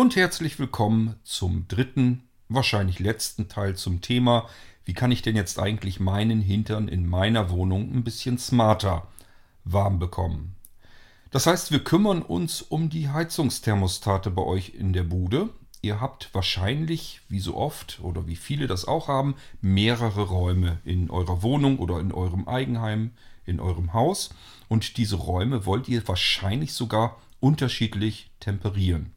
und herzlich willkommen zum dritten, wahrscheinlich letzten Teil zum Thema, wie kann ich denn jetzt eigentlich meinen Hintern in meiner Wohnung ein bisschen smarter warm bekommen. Das heißt, wir kümmern uns um die Heizungsthermostate bei euch in der Bude. Ihr habt wahrscheinlich, wie so oft oder wie viele das auch haben, mehrere Räume in eurer Wohnung oder in eurem Eigenheim, in eurem Haus. Und diese Räume wollt ihr wahrscheinlich sogar unterschiedlich temperieren.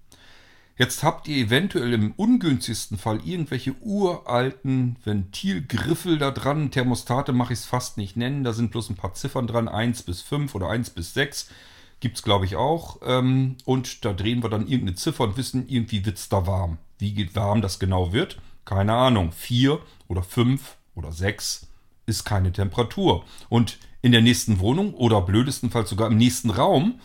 Jetzt habt ihr eventuell im ungünstigsten Fall irgendwelche uralten Ventilgriffel da dran. Thermostate mache ich es fast nicht nennen. Da sind bloß ein paar Ziffern dran. 1 bis 5 oder 1 bis 6 gibt es, glaube ich, auch. Ähm, und da drehen wir dann irgendeine Ziffer und wissen, irgendwie wird es da warm. Wie warm das genau wird? Keine Ahnung. 4 oder 5 oder 6 ist keine Temperatur. Und in der nächsten Wohnung oder blödestenfalls sogar im nächsten Raum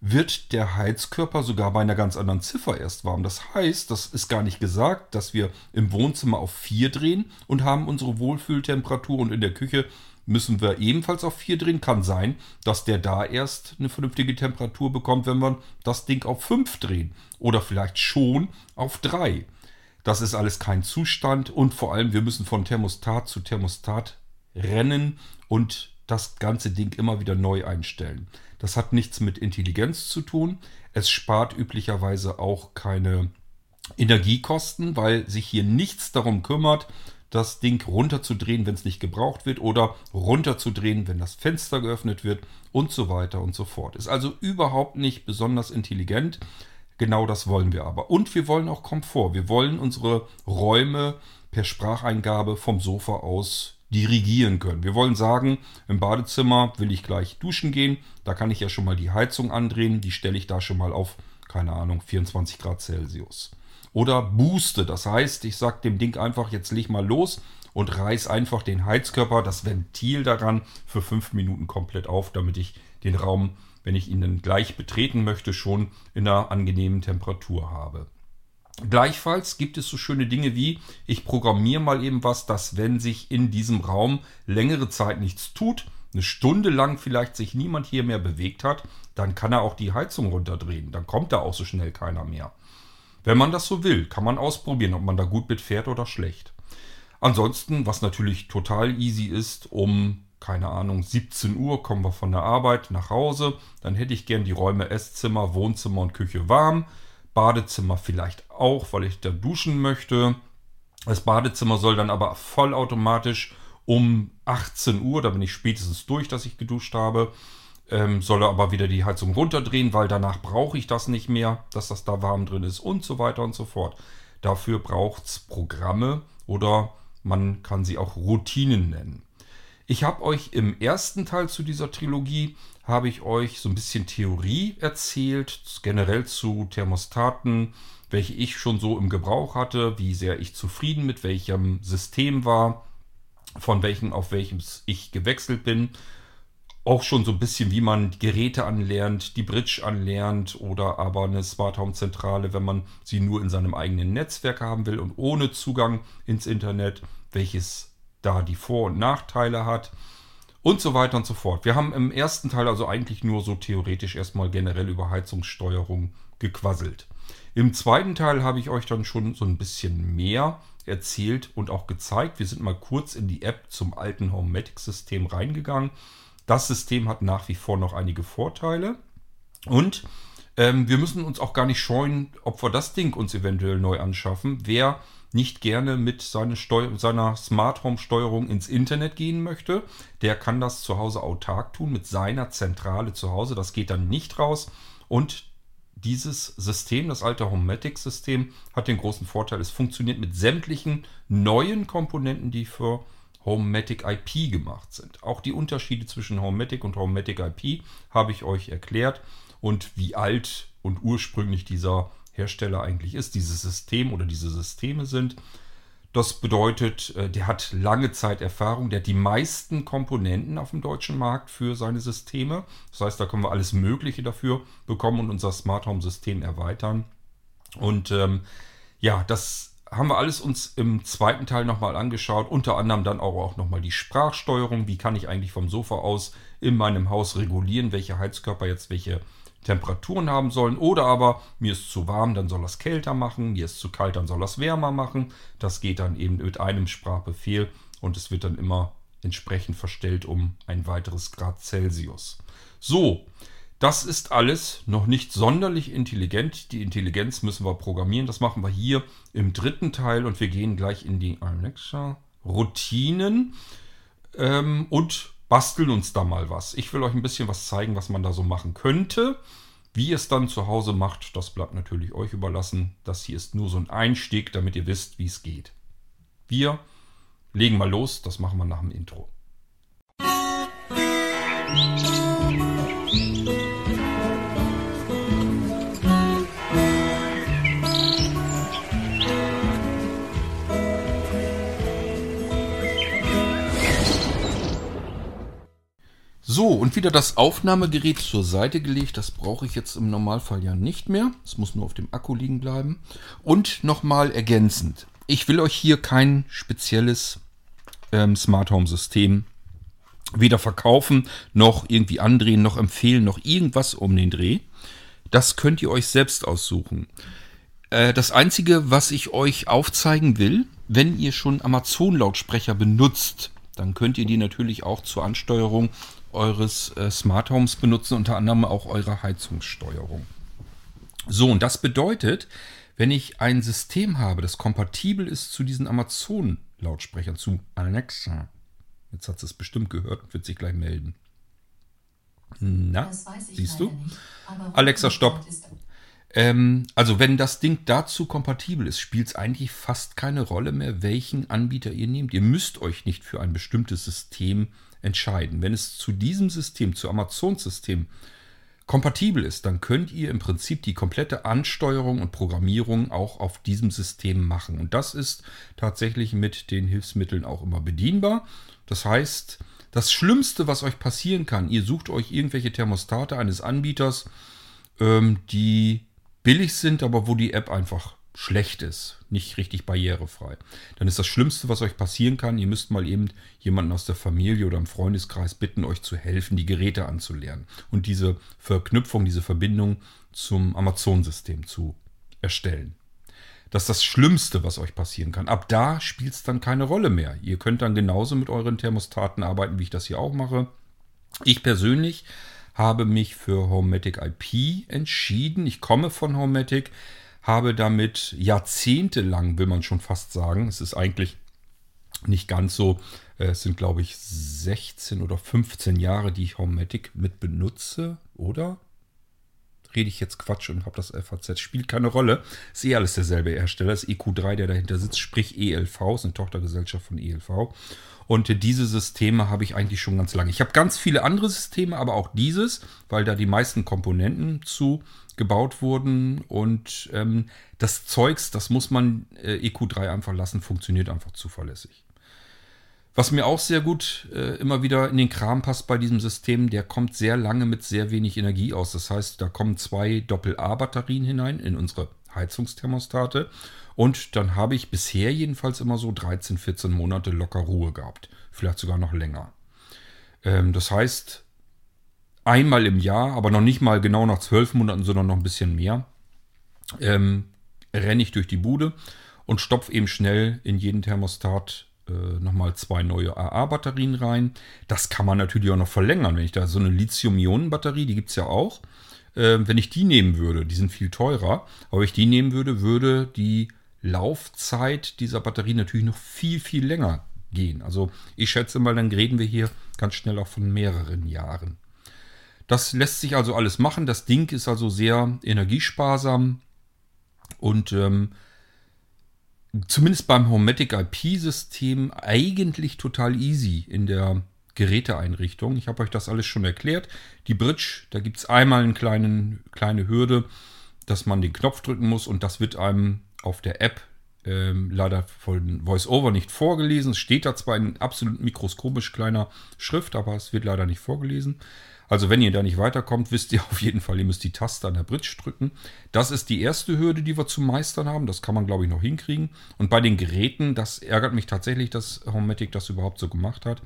wird der Heizkörper sogar bei einer ganz anderen Ziffer erst warm. Das heißt, das ist gar nicht gesagt, dass wir im Wohnzimmer auf 4 drehen und haben unsere Wohlfühltemperatur und in der Küche müssen wir ebenfalls auf 4 drehen. Kann sein, dass der da erst eine vernünftige Temperatur bekommt, wenn wir das Ding auf 5 drehen oder vielleicht schon auf 3. Das ist alles kein Zustand und vor allem wir müssen von Thermostat zu Thermostat rennen und das ganze Ding immer wieder neu einstellen. Das hat nichts mit Intelligenz zu tun. Es spart üblicherweise auch keine Energiekosten, weil sich hier nichts darum kümmert, das Ding runterzudrehen, wenn es nicht gebraucht wird oder runterzudrehen, wenn das Fenster geöffnet wird und so weiter und so fort. Ist also überhaupt nicht besonders intelligent. Genau das wollen wir aber. Und wir wollen auch Komfort. Wir wollen unsere Räume per Spracheingabe vom Sofa aus dirigieren können. Wir wollen sagen, im Badezimmer will ich gleich duschen gehen. Da kann ich ja schon mal die Heizung andrehen. Die stelle ich da schon mal auf, keine Ahnung, 24 Grad Celsius. Oder booste. Das heißt, ich sage dem Ding einfach, jetzt leg mal los und reiß einfach den Heizkörper, das Ventil daran, für fünf Minuten komplett auf, damit ich den Raum, wenn ich ihn dann gleich betreten möchte, schon in einer angenehmen Temperatur habe. Gleichfalls gibt es so schöne Dinge wie, ich programmiere mal eben was, dass wenn sich in diesem Raum längere Zeit nichts tut, eine Stunde lang vielleicht sich niemand hier mehr bewegt hat, dann kann er auch die Heizung runterdrehen. Dann kommt da auch so schnell keiner mehr. Wenn man das so will, kann man ausprobieren, ob man da gut mitfährt oder schlecht. Ansonsten, was natürlich total easy ist, um, keine Ahnung, 17 Uhr kommen wir von der Arbeit nach Hause, dann hätte ich gern die Räume Esszimmer, Wohnzimmer und Küche warm. Badezimmer vielleicht auch, weil ich da duschen möchte. Das Badezimmer soll dann aber vollautomatisch um 18 Uhr, da bin ich spätestens durch, dass ich geduscht habe, ähm, soll aber wieder die Heizung runterdrehen, weil danach brauche ich das nicht mehr, dass das da warm drin ist und so weiter und so fort. Dafür braucht es Programme oder man kann sie auch Routinen nennen. Ich habe euch im ersten Teil zu dieser Trilogie habe ich euch so ein bisschen Theorie erzählt, generell zu Thermostaten, welche ich schon so im Gebrauch hatte, wie sehr ich zufrieden mit welchem System war, von welchem auf welches ich gewechselt bin. Auch schon so ein bisschen, wie man Geräte anlernt, die Bridge anlernt oder aber eine Smart Home Zentrale, wenn man sie nur in seinem eigenen Netzwerk haben will und ohne Zugang ins Internet, welches da die Vor- und Nachteile hat und so weiter und so fort. Wir haben im ersten Teil also eigentlich nur so theoretisch erstmal generell über Heizungssteuerung gequasselt. Im zweiten Teil habe ich euch dann schon so ein bisschen mehr erzählt und auch gezeigt. Wir sind mal kurz in die App zum alten Homematic-System reingegangen. Das System hat nach wie vor noch einige Vorteile und ähm, wir müssen uns auch gar nicht scheuen, ob wir das Ding uns eventuell neu anschaffen. Wer nicht gerne mit seine seiner Smart Home Steuerung ins Internet gehen möchte, der kann das zu Hause autark tun mit seiner Zentrale zu Hause. Das geht dann nicht raus. Und dieses System, das alte Homematic-System, hat den großen Vorteil, es funktioniert mit sämtlichen neuen Komponenten, die für Homematic IP gemacht sind. Auch die Unterschiede zwischen Homematic und Homematic IP habe ich euch erklärt und wie alt und ursprünglich dieser Hersteller eigentlich ist, dieses System oder diese Systeme sind. Das bedeutet, äh, der hat lange Zeit Erfahrung, der hat die meisten Komponenten auf dem deutschen Markt für seine Systeme. Das heißt, da können wir alles Mögliche dafür bekommen und unser Smart Home System erweitern. Und ähm, ja, das haben wir alles uns im zweiten Teil nochmal angeschaut. Unter anderem dann auch, auch nochmal die Sprachsteuerung. Wie kann ich eigentlich vom Sofa aus in meinem Haus regulieren, welche Heizkörper jetzt welche Temperaturen haben sollen. Oder aber mir ist zu warm, dann soll es kälter machen. Mir ist zu kalt, dann soll es wärmer machen. Das geht dann eben mit einem Sprachbefehl und es wird dann immer entsprechend verstellt um ein weiteres Grad Celsius. So, das ist alles noch nicht sonderlich intelligent. Die Intelligenz müssen wir programmieren. Das machen wir hier im dritten Teil und wir gehen gleich in die Alexa Routinen ähm, und basteln uns da mal was. Ich will euch ein bisschen was zeigen, was man da so machen könnte. Wie ihr es dann zu Hause macht, das bleibt natürlich euch überlassen. Das hier ist nur so ein Einstieg, damit ihr wisst, wie es geht. Wir legen mal los, das machen wir nach dem Intro. So, und wieder das Aufnahmegerät zur Seite gelegt. Das brauche ich jetzt im Normalfall ja nicht mehr. Es muss nur auf dem Akku liegen bleiben. Und nochmal ergänzend. Ich will euch hier kein spezielles ähm, Smart Home System weder verkaufen, noch irgendwie andrehen, noch empfehlen, noch irgendwas um den Dreh. Das könnt ihr euch selbst aussuchen. Äh, das Einzige, was ich euch aufzeigen will, wenn ihr schon Amazon-Lautsprecher benutzt, dann könnt ihr die natürlich auch zur Ansteuerung eures äh, Smart Homes benutzen, unter anderem auch eure Heizungssteuerung. So, und das bedeutet, wenn ich ein System habe, das kompatibel ist zu diesen Amazon-Lautsprechern, zu Alexa, jetzt hat es bestimmt gehört und wird sich gleich melden. Na, siehst du? Nicht, Alexa, stopp. Ähm, also wenn das Ding dazu kompatibel ist, spielt es eigentlich fast keine Rolle mehr, welchen Anbieter ihr nehmt. Ihr müsst euch nicht für ein bestimmtes System entscheiden. Wenn es zu diesem System, zu Amazon-System kompatibel ist, dann könnt ihr im Prinzip die komplette Ansteuerung und Programmierung auch auf diesem System machen. Und das ist tatsächlich mit den Hilfsmitteln auch immer bedienbar. Das heißt, das Schlimmste, was euch passieren kann, ihr sucht euch irgendwelche Thermostate eines Anbieters, ähm, die billig sind, aber wo die App einfach schlecht ist, nicht richtig barrierefrei, dann ist das Schlimmste, was euch passieren kann, ihr müsst mal eben jemanden aus der Familie oder im Freundeskreis bitten, euch zu helfen, die Geräte anzulernen und diese Verknüpfung, diese Verbindung zum Amazon-System zu erstellen. Das ist das Schlimmste, was euch passieren kann. Ab da spielt es dann keine Rolle mehr. Ihr könnt dann genauso mit euren Thermostaten arbeiten, wie ich das hier auch mache. Ich persönlich habe mich für Homematic IP entschieden. Ich komme von Homematic habe damit jahrzehntelang, will man schon fast sagen, es ist eigentlich nicht ganz so, äh, es sind glaube ich 16 oder 15 Jahre, die ich Homematic mit benutze, oder? Rede ich jetzt Quatsch und habe das FAZ. Spielt keine Rolle. Ist eh alles derselbe Hersteller. Das EQ3, der dahinter sitzt, sprich ELV, ist eine Tochtergesellschaft von ELV. Und diese Systeme habe ich eigentlich schon ganz lange. Ich habe ganz viele andere Systeme, aber auch dieses, weil da die meisten Komponenten zu gebaut wurden. Und ähm, das Zeugs, das muss man äh, EQ3 einfach lassen, funktioniert einfach zuverlässig. Was mir auch sehr gut äh, immer wieder in den Kram passt bei diesem System, der kommt sehr lange mit sehr wenig Energie aus. Das heißt, da kommen zwei Doppel-A-Batterien hinein in unsere Heizungsthermostate. Und dann habe ich bisher jedenfalls immer so 13, 14 Monate locker Ruhe gehabt. Vielleicht sogar noch länger. Ähm, das heißt, einmal im Jahr, aber noch nicht mal genau nach zwölf Monaten, sondern noch ein bisschen mehr, ähm, renne ich durch die Bude und stopfe eben schnell in jeden Thermostat äh, nochmal zwei neue AA-Batterien rein. Das kann man natürlich auch noch verlängern. Wenn ich da so eine Lithium-Ionen-Batterie, die gibt es ja auch, äh, wenn ich die nehmen würde, die sind viel teurer, aber wenn ich die nehmen würde, würde die Laufzeit dieser Batterie natürlich noch viel, viel länger gehen. Also ich schätze mal, dann reden wir hier ganz schnell auch von mehreren Jahren. Das lässt sich also alles machen. Das Ding ist also sehr energiesparsam und ähm, zumindest beim Homematic IP-System eigentlich total easy in der Geräteeinrichtung. Ich habe euch das alles schon erklärt. Die Bridge, da gibt es einmal eine kleine Hürde, dass man den Knopf drücken muss und das wird einem auf der App ähm, leider von VoiceOver nicht vorgelesen. Es steht da zwar in absolut mikroskopisch kleiner Schrift, aber es wird leider nicht vorgelesen. Also wenn ihr da nicht weiterkommt, wisst ihr auf jeden Fall, ihr müsst die Taste an der Bridge drücken. Das ist die erste Hürde, die wir zu meistern haben. Das kann man, glaube ich, noch hinkriegen. Und bei den Geräten, das ärgert mich tatsächlich, dass Homematic das überhaupt so gemacht hat,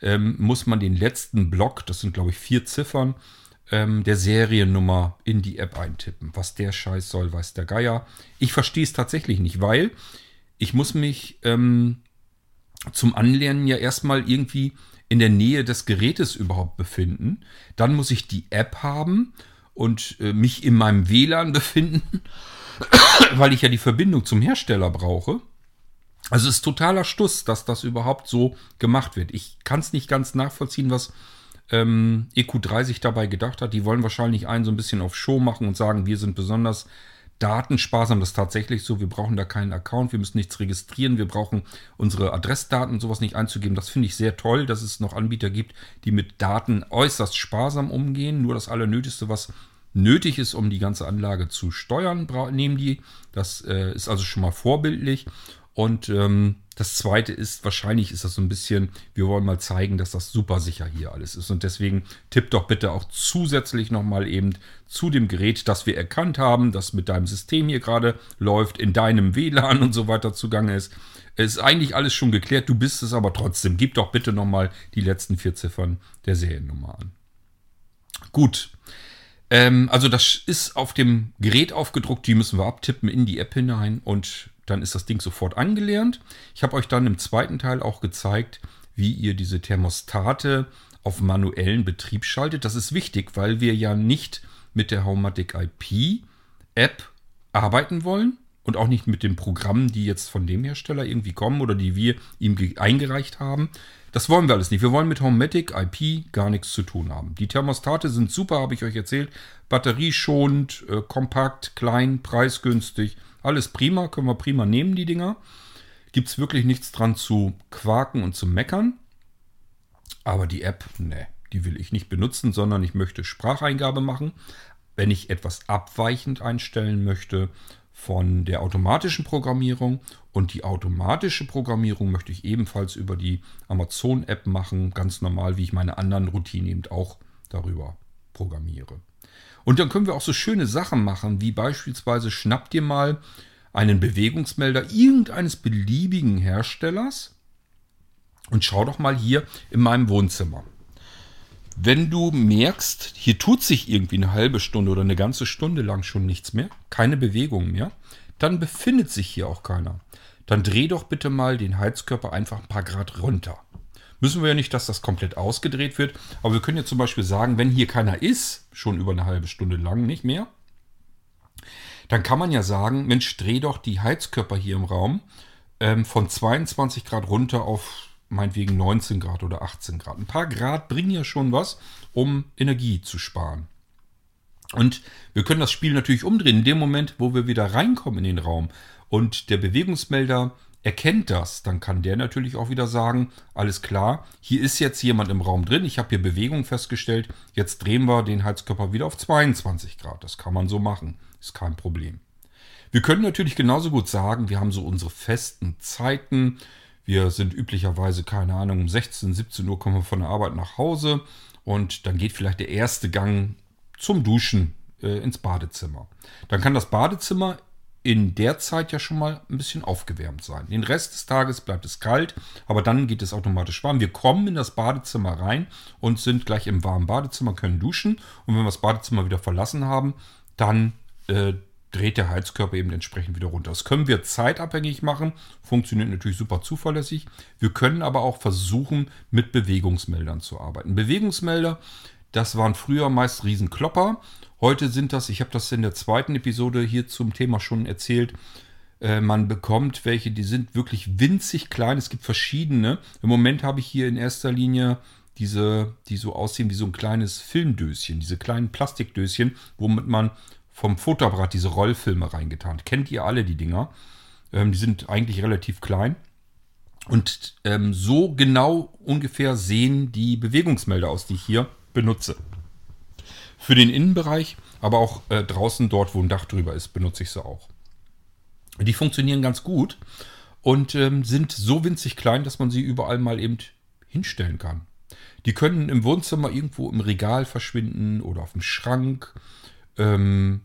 ähm, muss man den letzten Block, das sind, glaube ich, vier Ziffern, ähm, der Seriennummer in die App eintippen. Was der Scheiß soll, weiß der Geier. Ich verstehe es tatsächlich nicht, weil ich muss mich ähm, zum Anlernen ja erstmal irgendwie in der Nähe des Gerätes überhaupt befinden. Dann muss ich die App haben und äh, mich in meinem WLAN befinden, weil ich ja die Verbindung zum Hersteller brauche. Also es ist totaler Stuss, dass das überhaupt so gemacht wird. Ich kann es nicht ganz nachvollziehen, was ähm, EQ3 sich dabei gedacht hat. Die wollen wahrscheinlich einen so ein bisschen auf Show machen und sagen, wir sind besonders datensparsam. Das ist tatsächlich so. Wir brauchen da keinen Account, wir müssen nichts registrieren, wir brauchen unsere Adressdaten und sowas nicht einzugeben. Das finde ich sehr toll, dass es noch Anbieter gibt, die mit Daten äußerst sparsam umgehen. Nur das Allernötigste, was nötig ist, um die ganze Anlage zu steuern, nehmen die. Das äh, ist also schon mal vorbildlich. Und ähm, das zweite ist, wahrscheinlich ist das so ein bisschen, wir wollen mal zeigen, dass das super sicher hier alles ist. Und deswegen tippt doch bitte auch zusätzlich nochmal eben zu dem Gerät, das wir erkannt haben, das mit deinem System hier gerade läuft, in deinem WLAN und so weiter zugange ist. Es ist eigentlich alles schon geklärt, du bist es aber trotzdem. Gib doch bitte nochmal die letzten vier Ziffern der Seriennummer an. Gut. Ähm, also das ist auf dem Gerät aufgedruckt, die müssen wir abtippen in die App hinein und dann ist das Ding sofort angelernt. Ich habe euch dann im zweiten Teil auch gezeigt, wie ihr diese Thermostate auf manuellen Betrieb schaltet. Das ist wichtig, weil wir ja nicht mit der Haumatic IP App arbeiten wollen und auch nicht mit den Programmen, die jetzt von dem Hersteller irgendwie kommen oder die wir ihm eingereicht haben. Das wollen wir alles nicht. Wir wollen mit Homematic IP gar nichts zu tun haben. Die Thermostate sind super, habe ich euch erzählt. Batterieschonend, äh, kompakt, klein, preisgünstig. Alles prima, können wir prima nehmen, die Dinger. Gibt es wirklich nichts dran zu quaken und zu meckern. Aber die App, ne, die will ich nicht benutzen, sondern ich möchte Spracheingabe machen. Wenn ich etwas abweichend einstellen möchte von der automatischen Programmierung und die automatische Programmierung möchte ich ebenfalls über die Amazon-App machen, ganz normal, wie ich meine anderen Routinen eben auch darüber programmiere. Und dann können wir auch so schöne Sachen machen, wie beispielsweise schnapp dir mal einen Bewegungsmelder irgendeines beliebigen Herstellers und schau doch mal hier in meinem Wohnzimmer. Wenn du merkst, hier tut sich irgendwie eine halbe Stunde oder eine ganze Stunde lang schon nichts mehr, keine Bewegung mehr, dann befindet sich hier auch keiner. Dann dreh doch bitte mal den Heizkörper einfach ein paar Grad runter müssen wir ja nicht, dass das komplett ausgedreht wird. Aber wir können ja zum Beispiel sagen, wenn hier keiner ist, schon über eine halbe Stunde lang nicht mehr, dann kann man ja sagen, Mensch, dreh doch die Heizkörper hier im Raum ähm, von 22 Grad runter auf meinetwegen 19 Grad oder 18 Grad. Ein paar Grad bringen ja schon was, um Energie zu sparen. Und wir können das Spiel natürlich umdrehen. In dem Moment, wo wir wieder reinkommen in den Raum und der Bewegungsmelder erkennt das, dann kann der natürlich auch wieder sagen, alles klar, hier ist jetzt jemand im Raum drin, ich habe hier Bewegung festgestellt, jetzt drehen wir den Heizkörper wieder auf 22 Grad. Das kann man so machen, ist kein Problem. Wir können natürlich genauso gut sagen, wir haben so unsere festen Zeiten. Wir sind üblicherweise, keine Ahnung, um 16, 17 Uhr kommen wir von der Arbeit nach Hause und dann geht vielleicht der erste Gang zum Duschen äh, ins Badezimmer. Dann kann das Badezimmer in der Zeit ja schon mal ein bisschen aufgewärmt sein. Den Rest des Tages bleibt es kalt, aber dann geht es automatisch warm. Wir kommen in das Badezimmer rein und sind gleich im warmen Badezimmer, können duschen. Und wenn wir das Badezimmer wieder verlassen haben, dann äh, dreht der Heizkörper eben entsprechend wieder runter. Das können wir zeitabhängig machen, funktioniert natürlich super zuverlässig. Wir können aber auch versuchen, mit Bewegungsmeldern zu arbeiten. Bewegungsmelder, das waren früher meist Riesenklopper Heute sind das, ich habe das in der zweiten Episode hier zum Thema schon erzählt, äh, man bekommt welche, die sind wirklich winzig klein. Es gibt verschiedene. Im Moment habe ich hier in erster Linie diese, die so aussehen wie so ein kleines Filmdöschen, diese kleinen Plastikdöschen, womit man vom Fotoapparat diese Rollfilme reingetan. Kennt ihr alle die Dinger? Ähm, die sind eigentlich relativ klein. Und ähm, so genau ungefähr sehen die Bewegungsmelder aus, die ich hier benutze. Für den Innenbereich, aber auch äh, draußen dort, wo ein Dach drüber ist, benutze ich sie auch. Die funktionieren ganz gut und ähm, sind so winzig klein, dass man sie überall mal eben hinstellen kann. Die können im Wohnzimmer irgendwo im Regal verschwinden oder auf dem Schrank. Ähm,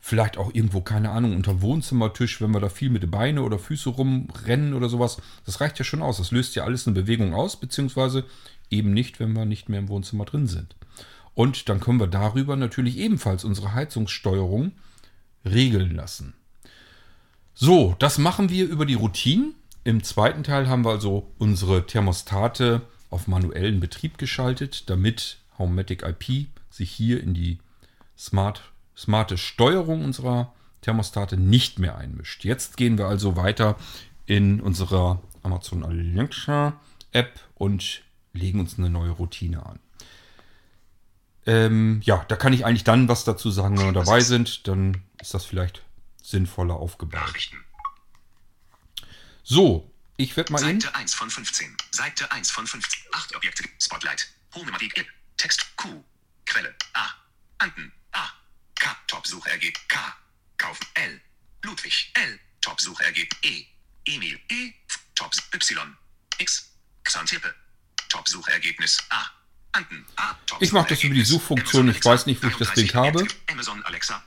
vielleicht auch irgendwo, keine Ahnung, unter Wohnzimmertisch, wenn wir da viel mit den Beine oder Füße rumrennen oder sowas. Das reicht ja schon aus. Das löst ja alles eine Bewegung aus, beziehungsweise eben nicht, wenn wir nicht mehr im Wohnzimmer drin sind. Und dann können wir darüber natürlich ebenfalls unsere Heizungssteuerung regeln lassen. So, das machen wir über die Routinen. Im zweiten Teil haben wir also unsere Thermostate auf manuellen Betrieb geschaltet, damit Homematic IP sich hier in die smart, smarte Steuerung unserer Thermostate nicht mehr einmischt. Jetzt gehen wir also weiter in unserer Amazon Alexa App und legen uns eine neue Routine an. Ähm, ja, da kann ich eigentlich dann was dazu sagen, wenn wir dabei sind. Dann ist das vielleicht sinnvoller aufgebaut. Nachrichten. So, ich werde mal. Seite 1 von 15. Seite 1 von 15. 8 Objekte. Spotlight. Homematik. Text. Q. Quelle. A. Anden. A. K. Top-Suchergebnis. K. Kaufen. L. Ludwig. L. Top-Suchergebnis. E. Emil. E. Tops. Y. X. Xantippe. Top-Suchergebnis. A. Anden. A. Top Ich mach das über die Suchfunktion. Ich weiß nicht, wo ich das Ding habe. Amazon Alexa.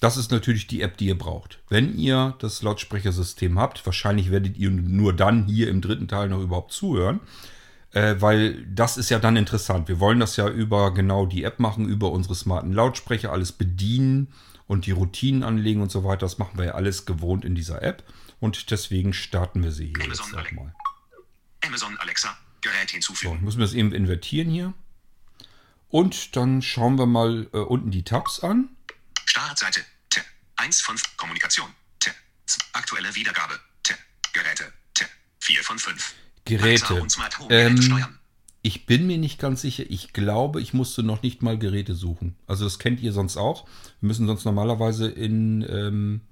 Das ist natürlich die App, die ihr braucht. Wenn ihr das Lautsprechersystem habt, wahrscheinlich werdet ihr nur dann hier im dritten Teil noch überhaupt zuhören, äh, weil das ist ja dann interessant. Wir wollen das ja über genau die App machen, über unsere smarten Lautsprecher, alles bedienen und die Routinen anlegen und so weiter. Das machen wir ja alles gewohnt in dieser App und deswegen starten wir sie hier jetzt Amazon auch mal. Amazon Alexa. Gerät So, hinzufügen. ich muss mir das eben invertieren hier. Und dann schauen wir mal äh, unten die Tabs an. Startseite. T. 1 von Kommunikation. T. Aktuelle Wiedergabe. T. Geräte. T. 4 von 5. Geräte. Ähm. Ich bin mir nicht ganz sicher. Ich glaube, ich musste noch nicht mal Geräte suchen. Also das kennt ihr sonst auch. Wir müssen sonst normalerweise in ähm,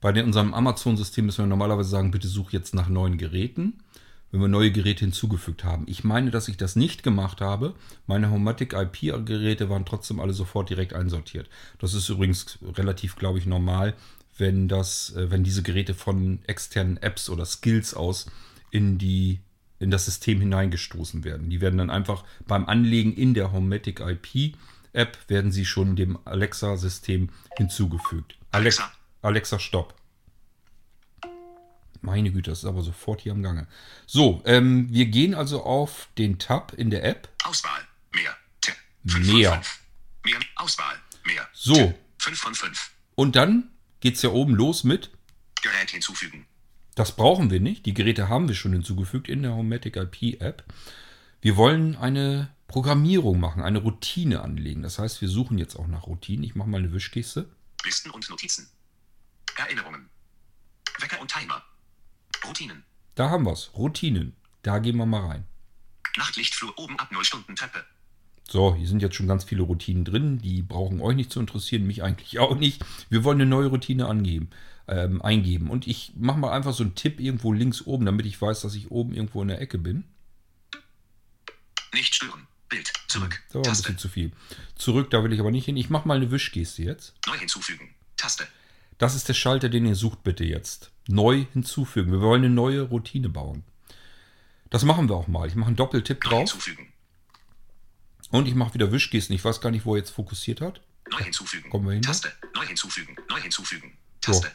bei unserem Amazon-System müssen wir normalerweise sagen, bitte such jetzt nach neuen Geräten, wenn wir neue Geräte hinzugefügt haben. Ich meine, dass ich das nicht gemacht habe. Meine Homatic IP-Geräte waren trotzdem alle sofort direkt einsortiert. Das ist übrigens relativ, glaube ich, normal, wenn das, äh, wenn diese Geräte von externen Apps oder Skills aus in die in das System hineingestoßen werden. Die werden dann einfach beim Anlegen in der Homematic IP App werden sie schon dem Alexa-System hinzugefügt. Alex, Alexa. Alexa, stopp. Meine Güte, das ist aber sofort hier am Gange. So, ähm, wir gehen also auf den Tab in der App. Auswahl. Mehr. T. Mehr. Von 5. Mehr. Auswahl. Mehr. So. 5 von 5. Und dann geht's ja oben los mit. Gerät hinzufügen. Das brauchen wir nicht. Die Geräte haben wir schon hinzugefügt in der Homematic IP App. Wir wollen eine Programmierung machen, eine Routine anlegen. Das heißt, wir suchen jetzt auch nach Routinen. Ich mache mal eine Wischgeste. Listen und Notizen. Erinnerungen. Wecker und Timer. Routinen. Da haben wir's. Routinen. Da gehen wir mal rein. Nachtlichtflur oben ab 0 Stunden Treppe. So, hier sind jetzt schon ganz viele Routinen drin. Die brauchen euch nicht zu interessieren, mich eigentlich auch nicht. Wir wollen eine neue Routine angeben, ähm, eingeben. Und ich mache mal einfach so einen Tipp irgendwo links oben, damit ich weiß, dass ich oben irgendwo in der Ecke bin. Nicht stören. Bild. Zurück. Da war ein Taste. bisschen zu viel. Zurück, da will ich aber nicht hin. Ich mache mal eine Wischgeste jetzt. Neu hinzufügen. Taste. Das ist der Schalter, den ihr sucht bitte jetzt. Neu hinzufügen. Wir wollen eine neue Routine bauen. Das machen wir auch mal. Ich mache einen Doppeltipp Neu drauf hinzufügen. und ich mache wieder Wischgesten. Ich weiß gar nicht, wo er jetzt fokussiert hat. Neu hinzufügen. Kommen wir hin? Taste. Neu hinzufügen. Neu hinzufügen. Taste.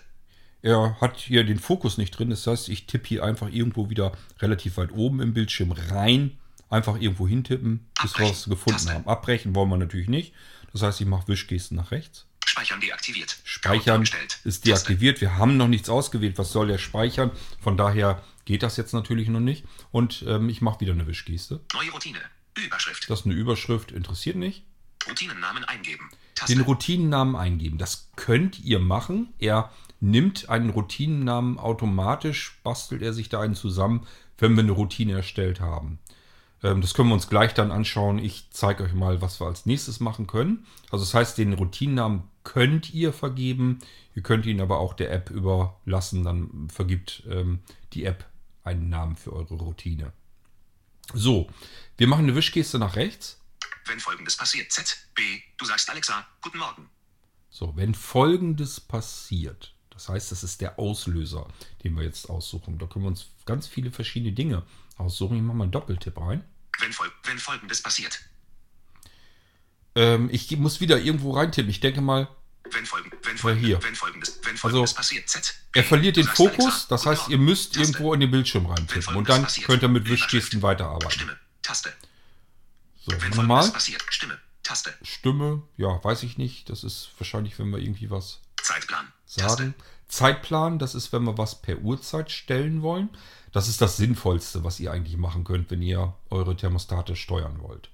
Er hat hier den Fokus nicht drin. Das heißt, ich tippe hier einfach irgendwo wieder relativ weit oben im Bildschirm rein. Einfach irgendwo hintippen, bis wir Abbrechen. es gefunden Taste. haben. Abbrechen wollen wir natürlich nicht. Das heißt, ich mache Wischgesten nach rechts. Speichern deaktiviert. Speichern ist deaktiviert. Wir haben noch nichts ausgewählt. Was soll der speichern? Von daher geht das jetzt natürlich noch nicht. Und ähm, ich mache wieder eine Wischgeste. Neue Routine. Überschrift. Das ist eine Überschrift, interessiert nicht. Routinennamen eingeben. Taste. Den Routinennamen eingeben. Das könnt ihr machen. Er nimmt einen Routinennamen automatisch, bastelt er sich da einen zusammen, wenn wir eine Routine erstellt haben. Ähm, Das können wir uns gleich dann anschauen. Ich zeige euch mal, was wir als nächstes machen können. Also das heißt, den Routinennamen könnt ihr vergeben. Ihr könnt ihn aber auch der App überlassen. Dann vergibt ähm, die App einen Namen für eure Routine. So, wir machen eine Wischgeste nach rechts. Wenn folgendes passiert. Z. B. Du sagst Alexa. Guten Morgen. So, wenn folgendes passiert, das heißt, das ist der Auslöser, den wir jetzt aussuchen. Da können wir uns ganz viele verschiedene Dinge aussuchen. Ich mache mal einen Doppeltipp rein. Wenn, fol wenn folgendes passiert. Ähm, ich muss wieder irgendwo reintippen. Ich denke mal, Wenn, folgen, wenn, Ja, folgendes, hier. wenn folgendes, wenn folgendes passiert. Z. er verliert den Fokus. Alexa, Das heißt, ihr müsst Taste. irgendwo in den Bildschirm reintippen. Und dann passiert. könnt ihr mit. Wischgesten weiterarbeiten. Stimme. Taste. So, Wenn folgendes passiert. Stimme. Taste. Stimme, ja, weiß ich nicht. Das ist wahrscheinlich, wenn wir irgendwie was Zeitplan. sagen. Zeitplan, das ist, wenn wir was per Uhrzeit stellen wollen. Das ist das Sinnvollste, was ihr eigentlich machen könnt, wenn ihr eure Thermostate steuern wollt.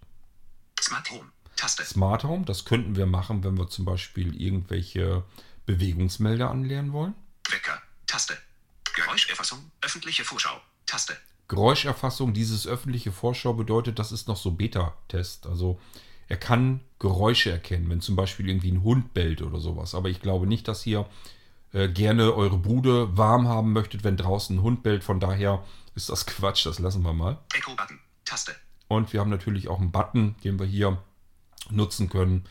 Smart Home. Taste. Smart Home, das könnten wir machen, wenn wir zum Beispiel irgendwelche Bewegungsmelder anlernen wollen. Wecker. Taste. Geräuscherfassung. Öffentliche Vorschau. Taste. Geräuscherfassung, dieses öffentliche Vorschau bedeutet, das ist noch so Beta-Test. Also er kann Geräusche erkennen, wenn zum Beispiel irgendwie ein Hund bellt oder sowas. Aber ich glaube nicht, dass ihr äh, gerne eure Bude warm haben möchtet, wenn draußen ein Hund bellt. Von daher ist das Quatsch, das lassen wir mal. Echo-Button. Taste. Und wir haben natürlich auch einen Button, den wir hier nutzen können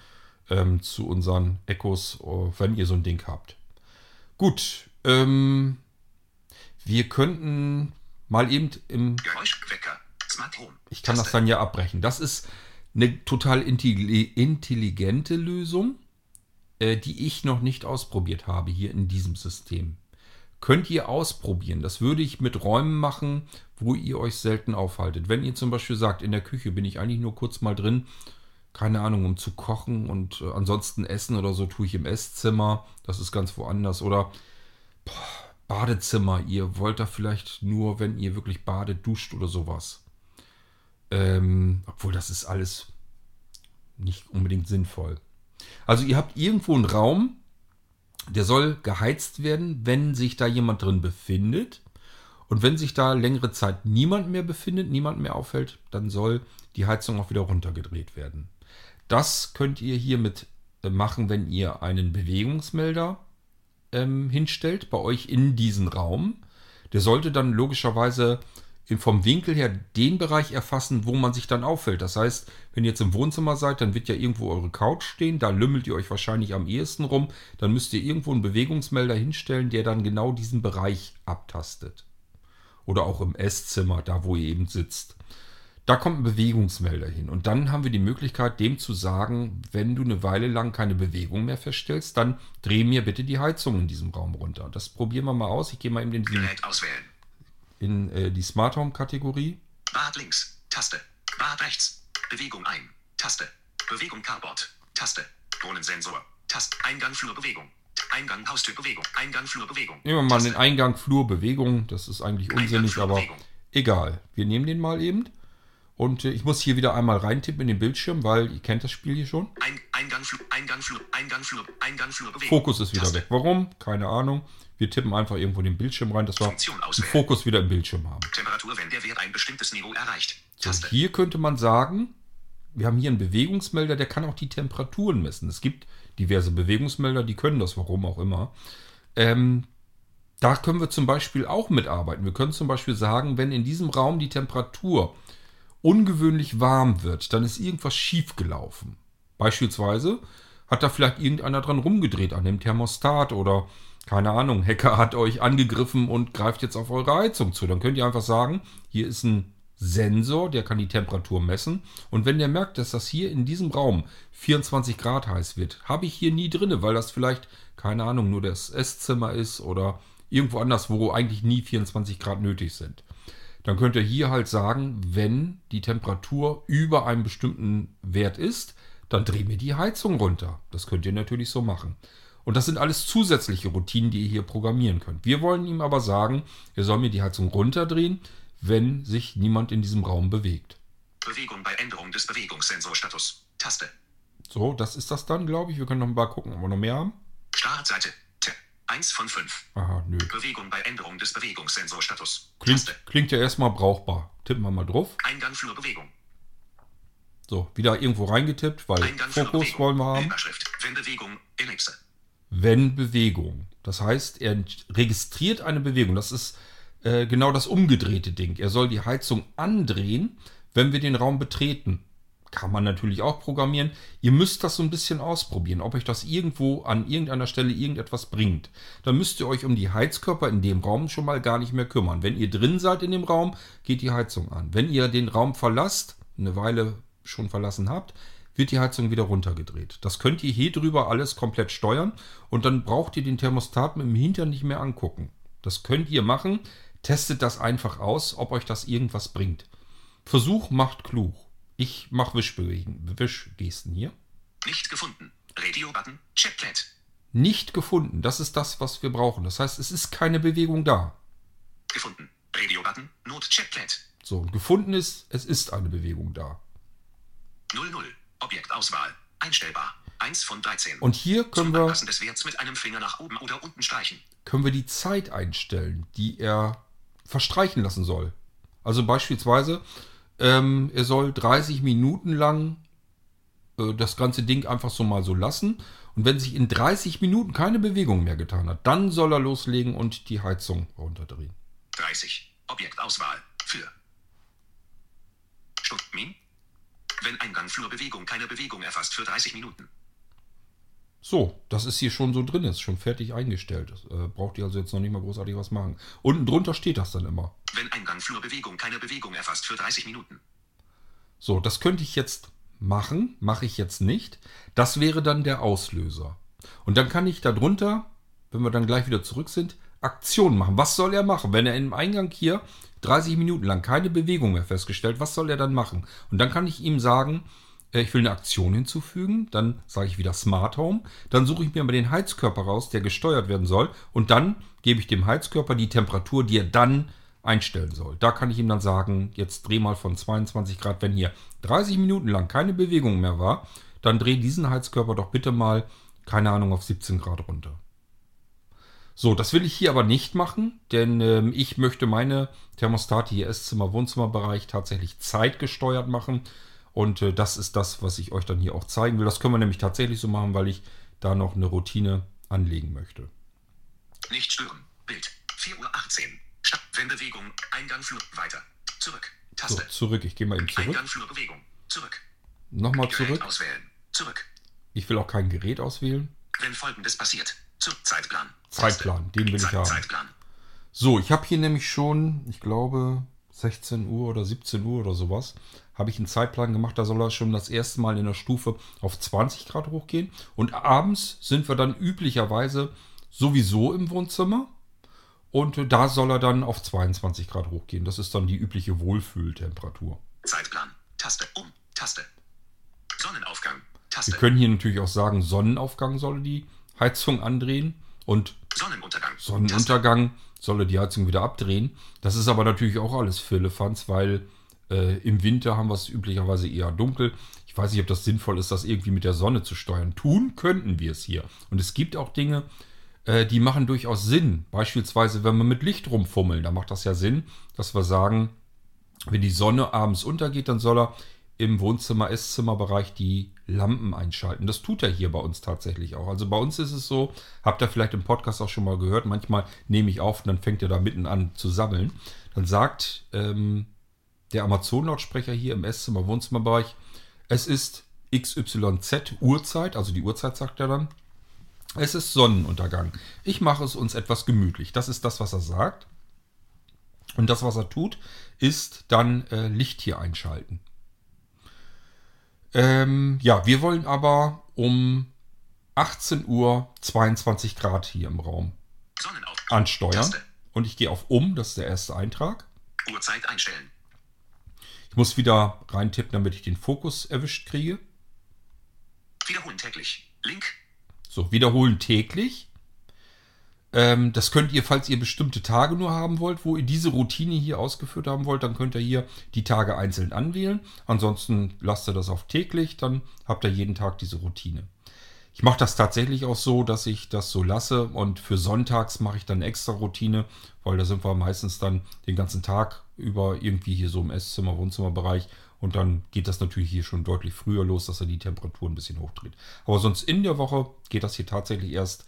ähm, zu unseren Echos, äh, wenn ihr so ein Ding habt. Gut, ähm, wir könnten mal eben im Geräuschwecker. Smart Home. ich kann das dann ja abbrechen. Das ist eine total intelli- intelligente Lösung, äh, die ich noch nicht ausprobiert habe hier in diesem System. Könnt ihr ausprobieren. Das würde ich mit Räumen machen, wo ihr euch selten aufhaltet. Wenn ihr zum Beispiel sagt, in der Küche bin ich eigentlich nur kurz mal drin, keine Ahnung, um zu kochen und äh, ansonsten essen oder so tue ich im Esszimmer. Das ist ganz woanders. Oder boah, Badezimmer. Ihr wollt da vielleicht nur, wenn ihr wirklich badet, duscht oder sowas. Ähm, obwohl das ist alles nicht unbedingt sinnvoll. Also ihr habt irgendwo einen Raum, der soll geheizt werden, wenn sich da jemand drin befindet. Und wenn sich da längere Zeit niemand mehr befindet, niemand mehr aufhält, dann soll die Heizung auch wieder runtergedreht werden. Das könnt ihr hiermit äh, machen, wenn ihr einen Bewegungsmelder ähm, hinstellt bei euch in diesen Raum. Der sollte dann logischerweise vom Winkel her den Bereich erfassen, wo man sich dann auffällt. Das heißt, wenn ihr jetzt im Wohnzimmer seid, dann wird ja irgendwo eure Couch stehen, da lümmelt ihr euch wahrscheinlich am ehesten rum. Dann müsst ihr irgendwo einen Bewegungsmelder hinstellen, der dann genau diesen Bereich abtastet. Oder auch im Esszimmer, da wo ihr eben sitzt. Da kommt ein Bewegungsmelder hin. Und dann haben wir die Möglichkeit, dem zu sagen, wenn du eine Weile lang keine Bewegung mehr feststellst, dann dreh mir bitte die Heizung in diesem Raum runter. Das probieren wir mal aus. Ich gehe mal eben diesen, Gerät auswählen. in äh, die Smart Home Kategorie. Bad links. Taste. Bad rechts. Bewegung ein. Taste. Bewegung Carport. Taste. Drohnensensor. Taste. Eingang Flurbewegung. Eingang Haustürbewegung. Eingang Flurbewegung. Nehmen wir mal Taste. den Eingang Flur Bewegung. Das ist eigentlich Eingang, unsinnig, aber egal. Wir nehmen den mal eben. Und äh, ich muss hier wieder einmal reintippen in den Bildschirm, weil ihr kennt das Spiel hier schon. Ein, Eingang. Eingang. Eingang. Eingang. Fokus ist wieder Taste. weg. Warum? Keine Ahnung. Wir tippen einfach irgendwo in den Bildschirm rein, dass wir den. Fokus wieder im Bildschirm haben. Temperatur, wenn der Wert ein bestimmtes Niveau erreicht. So, hier könnte man sagen, wir haben hier einen Bewegungsmelder, der kann auch die Temperaturen messen. Es gibt diverse Bewegungsmelder, die können das, warum auch immer. Ähm, da können wir zum Beispiel auch mitarbeiten. Wir können zum Beispiel sagen, wenn in diesem Raum die Temperatur ungewöhnlich warm wird, dann ist irgendwas schief gelaufen. Beispielsweise hat da vielleicht irgendeiner dran rumgedreht an dem Thermostat oder keine Ahnung, Hacker hat euch angegriffen und greift jetzt auf eure Heizung zu. Dann könnt ihr einfach sagen, hier ist ein Sensor, der kann die Temperatur messen. Und wenn der merkt, dass das hier in diesem Raum 24 Grad heiß wird, habe ich hier nie drinne, weil das vielleicht, keine Ahnung, nur das Esszimmer ist oder irgendwo anders, wo eigentlich nie 24 Grad nötig sind. Dann könnt ihr hier halt sagen, wenn die Temperatur über einem bestimmten Wert ist, dann drehen wir die Heizung runter. Das könnt ihr natürlich so machen. Und das sind alles zusätzliche Routinen, die ihr hier programmieren könnt. Wir wollen ihm aber sagen, er soll mir die Heizung runterdrehen, wenn sich niemand in diesem Raum bewegt. Bewegung bei Änderung des Bewegungssensorstatus. Taste. So, das ist das dann, glaube ich. Wir können noch mal gucken, ob wir noch mehr haben. Startseite. T. 1 von 5. Aha, nö. Bewegung bei Änderung des Bewegungssensorstatus. Klingt, klingt ja erstmal brauchbar. Tippen wir mal drauf. Eingang Flurbewegung. So, wieder irgendwo reingetippt, weil Eingang Fokus wollen wir haben. Wenn Bewegung. Ellipse. wenn Bewegung. Das heißt, er registriert eine Bewegung. Das ist äh, genau das umgedrehte Ding. Er soll die Heizung andrehen, wenn wir den Raum betreten. Kann man natürlich auch programmieren. Ihr müsst das so ein bisschen ausprobieren, ob euch das irgendwo an irgendeiner Stelle irgendetwas bringt. Dann müsst ihr euch um die Heizkörper in dem Raum schon mal gar nicht mehr kümmern. Wenn ihr drin seid in dem Raum, geht die Heizung an. Wenn ihr den Raum verlasst, eine Weile schon verlassen habt, wird die Heizung wieder runtergedreht. Das könnt ihr hier drüber alles komplett steuern und dann braucht ihr den Thermostat mit dem Hintern nicht mehr angucken. Das könnt ihr machen. Testet das einfach aus, ob euch das irgendwas bringt. Versuch macht klug. Ich mache Wischgesten hier. Nicht gefunden. Radio-Button. Checklet. Nicht gefunden. Das ist das, was wir brauchen. Das heißt, es ist keine Bewegung da. Gefunden. Radio-Button. Not Checklet. So, gefunden ist, es ist eine Bewegung da. 00. Objektauswahl. Einstellbar. 1 von 13. Und hier können wir, des Werts mit einem Finger nach oben oder unten streichen. können wir die Zeit einstellen, die er verstreichen lassen soll. Also beispielsweise, ähm, er soll 30 Minuten lang äh, das ganze Ding einfach so mal so lassen. Und wenn sich in 30 Minuten keine Bewegung mehr getan hat, dann soll er loslegen und die Heizung runterdrehen. 30. Objektauswahl. Für. Stunden. Wenn Eingang Flurbewegung keine Bewegung erfasst für 30 Minuten. So, das ist hier schon so drin, ist schon fertig eingestellt. Äh, braucht ihr also jetzt noch nicht mal großartig was machen. Unten drunter steht das dann immer. Wenn Eingang Flurbewegung keine Bewegung erfasst für 30 Minuten. So, das könnte ich jetzt machen, mache ich jetzt nicht. Das wäre dann der Auslöser. Und dann kann ich darunter, wenn wir dann gleich wieder zurück sind, Aktionen machen. Was soll er machen? Wenn er im Eingang hier 30 Minuten lang keine Bewegung mehr festgestellt, was soll er dann machen? Und dann kann ich ihm sagen, ich will eine Aktion hinzufügen, dann sage ich wieder Smart Home, dann suche ich mir mal den Heizkörper raus, der gesteuert werden soll und dann gebe ich dem Heizkörper die Temperatur, die er dann einstellen soll. Da kann ich ihm dann sagen, jetzt dreh mal von 22 Grad, wenn hier 30 Minuten lang keine Bewegung mehr war, dann dreh diesen Heizkörper doch bitte mal, keine Ahnung, auf 17 Grad runter. So, das will ich hier aber nicht machen, denn ähm, ich möchte meine Thermostate hier Esszimmer-Wohnzimmerbereich tatsächlich zeitgesteuert machen. Und äh, das ist das, was ich euch dann hier auch zeigen will. Das können wir nämlich tatsächlich so machen, weil ich da noch eine Routine anlegen möchte. Nicht stören. Bild. 4 Uhr 18. Stadt. Wenn Bewegung. Eingang Flur. Weiter. Zurück. So, Taste. zurück. Ich gehe mal eben zurück. Eingang Flur Bewegung. Zurück. Nochmal Gerät zurück. auswählen. Zurück. Ich will auch kein Gerät auswählen. Wenn folgendes passiert. Zu Zeitplan. Zeitplan, den will ich haben. Zeitplan. So, ich habe hier nämlich schon, ich glaube, 16 Uhr oder 17 Uhr oder sowas, habe ich einen Zeitplan gemacht. Da soll er schon das erste Mal in der Stufe auf 20 Grad hochgehen. Und abends sind wir dann üblicherweise sowieso im Wohnzimmer. Und da soll er dann auf 22 Grad hochgehen. Das ist dann die übliche Wohlfühltemperatur. Zeitplan. Taste. Um. Taste. Sonnenaufgang. Wir Taste. können hier natürlich auch sagen, Sonnenaufgang solle die Heizung andrehen. Und Sonnenuntergang. Sonnenuntergang solle die Heizung wieder abdrehen. Das ist aber natürlich auch alles Firlefanz, weil äh, im Winter haben wir es üblicherweise eher dunkel. Ich weiß nicht, ob das sinnvoll ist, das irgendwie mit der Sonne zu steuern. Tun könnten wir es hier. Und es gibt auch Dinge, äh, die machen durchaus Sinn. Beispielsweise, wenn wir mit Licht rumfummeln, da macht das ja Sinn, dass wir sagen, wenn die Sonne abends untergeht, dann soll er im Wohnzimmer, Esszimmerbereich die Lampen einschalten. Das tut er hier bei uns tatsächlich auch. Also bei uns ist es so, habt ihr vielleicht im Podcast auch schon mal gehört, manchmal nehme ich auf und dann fängt er da mitten an zu sammeln. Dann sagt ähm, der Amazon-Lautsprecher hier im Esszimmer, Wohnzimmerbereich, es ist XYZ Uhrzeit, also die Uhrzeit sagt er dann. Es ist Sonnenuntergang. Ich mache es uns etwas gemütlich. Das ist das, was er sagt. Und das, was er tut, ist dann äh, Licht hier einschalten. Ähm, ja, wir wollen aber um 18 Uhr 22 Grad hier im Raum ansteuern. Taste. Und ich gehe auf Um, das ist der erste Eintrag. Uhrzeit einstellen. Ich muss wieder reintippen, damit ich den Fokus erwischt kriege. Wiederholen täglich. Link. So, wiederholen täglich. Ähm, das könnt ihr, falls ihr bestimmte Tage nur haben wollt, wo ihr diese Routine hier ausgeführt haben wollt, dann könnt ihr hier die Tage einzeln anwählen. Ansonsten lasst ihr das auf täglich, dann habt ihr jeden Tag diese Routine. Ich mache das tatsächlich auch so, dass ich das so lasse und für sonntags mache ich dann extra Routine, weil da sind wir meistens dann den ganzen Tag über irgendwie hier so im Esszimmer, Wohnzimmerbereich und dann geht das natürlich hier schon deutlich früher los, dass er die Temperatur ein bisschen hochdreht. Aber sonst in der Woche geht das hier tatsächlich erst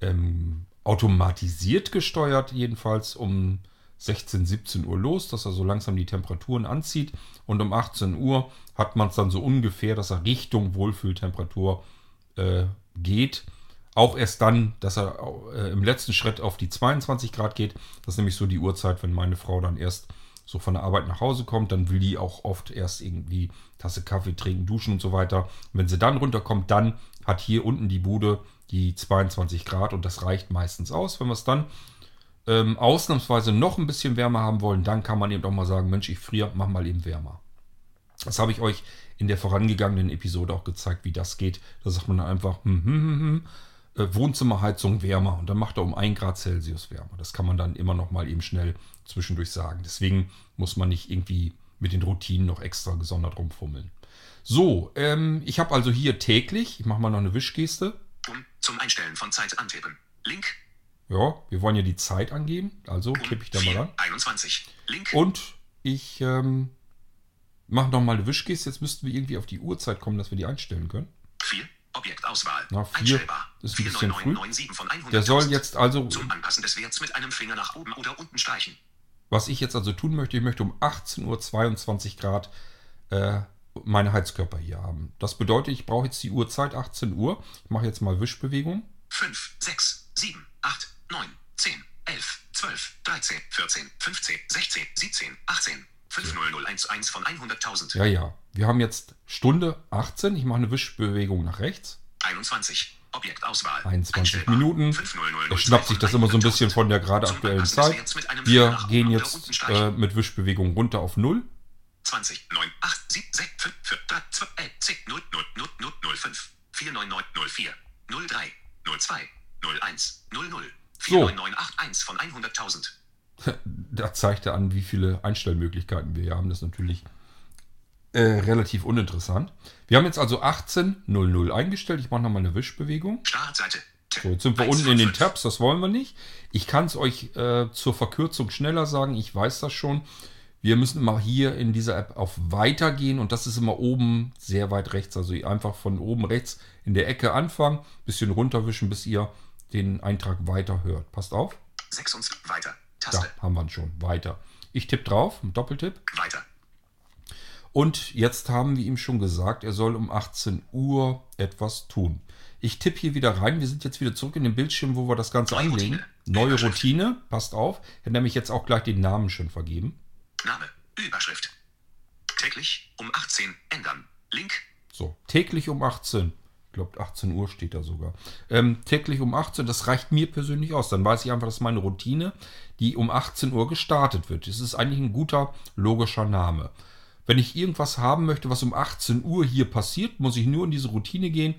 ähm, automatisiert gesteuert, jedenfalls um 16, 17 Uhr los, dass er so langsam die Temperaturen anzieht und um 18 Uhr hat man es dann so ungefähr, dass er Richtung Wohlfühltemperatur äh, geht. Auch erst dann, dass er äh, im letzten Schritt auf die 22 Grad geht. Das ist nämlich so die Uhrzeit, wenn meine Frau dann erst so von der Arbeit nach Hause kommt, dann will die auch oft erst irgendwie Tasse Kaffee trinken, duschen und so weiter. Und wenn sie dann runterkommt, dann hat hier unten die Bude die 22 Grad und das reicht meistens aus. Wenn wir es dann ähm, ausnahmsweise noch ein bisschen wärmer haben wollen, dann kann man eben auch mal sagen, Mensch, ich friere, mach mal eben wärmer. Das habe ich euch in der vorangegangenen Episode auch gezeigt, wie das geht. Da sagt man dann einfach, hm, hm, hm, hm, äh, Wohnzimmerheizung wärmer und dann macht er um 1 Grad Celsius wärmer. Das kann man dann immer noch mal eben schnell zwischendurch sagen. Deswegen muss man nicht irgendwie mit den Routinen noch extra gesondert rumfummeln. So, ähm, ich habe also hier täglich, ich mache mal noch eine Wischgeste. Um zum Einstellen von Zeit antippen. Link. Ja, wir wollen ja die Zeit angeben, also Um tippe ich da mal 4, ran. 21. Link. Und ich ähm, mache noch mal eine Wischgeste. Jetzt müssten wir irgendwie auf die Uhrzeit kommen, dass wir die einstellen können. 4. Objektauswahl. Na, vier Einstellbar. ist ein bisschen früh. 49997 von 100. Der soll jetzt also, Zum Anpassen des Werts mit einem Finger nach oben oder unten streichen. was ich jetzt also tun möchte, ich möchte um 18 Uhr 22 Grad äh, meine Heizkörper hier haben. Das bedeutet, ich brauche jetzt die Uhrzeit 18 Uhr. Ich mache jetzt mal Wischbewegung. 5, 6, 7, 8, 9, 10, 11, 12, 13, 14, 15, 16, 17, 18, 50011 von 100.000. Ja, ja. Wir haben jetzt Stunde 18. Ich mache eine Wischbewegung nach rechts. 21. Objektauswahl. 21 Einstellbar. Minuten. 50002 Er schnappt sich das immer so ein bisschen 100.000. von der gerade aktuellen Zeit. Wir gehen jetzt äh, mit Wischbewegung runter auf 0. 20, 9, 8, 7, 6, 5, 4, 3, 2, 11, 10, 0, 0, 0, 0, 0, 5, 499, 04, 03, 02, 01, 00, 49981 von 100.000. Da zeigt er an, wie viele Einstellmöglichkeiten wir hier haben. Das ist natürlich äh, relativ uninteressant. Wir haben jetzt also 18.00 eingestellt. Ich mache nochmal eine Wischbewegung. Startseite. So, jetzt sind wir 1 unten von in den 5. Tabs, das wollen wir nicht. Ich kann es euch äh, zur Verkürzung schneller sagen, ich weiß das schon. Wir müssen immer hier in dieser App auf Weiter gehen und das ist immer oben sehr weit rechts. Also einfach von oben rechts in der Ecke anfangen, bisschen runterwischen, bis ihr den Eintrag weiter hört. Passt auf. 26. Weiter. Da Taste. haben wir ihn schon. Weiter. Ich tippe drauf, ein Doppeltipp. Weiter. Und jetzt haben wir ihm schon gesagt, er soll um 18 Uhr etwas tun. Ich tippe hier wieder rein. Wir sind jetzt wieder zurück in den Bildschirm, wo wir das Ganze Neue anlegen. Routine. Neue Überschrift. Routine. Passt auf. Hat nämlich jetzt auch gleich den Namen schon vergeben. Name. Überschrift. Täglich um 18 ändern. Link. So, täglich um 18. Ich glaube, 18 Uhr steht da sogar. Ähm, täglich um 18, das reicht mir persönlich aus. Dann weiß ich einfach, das ist meine Routine, die um 18 Uhr gestartet wird. Das ist eigentlich ein guter, logischer Name. Wenn ich irgendwas haben möchte, was um 18 Uhr hier passiert, muss ich nur in diese Routine gehen,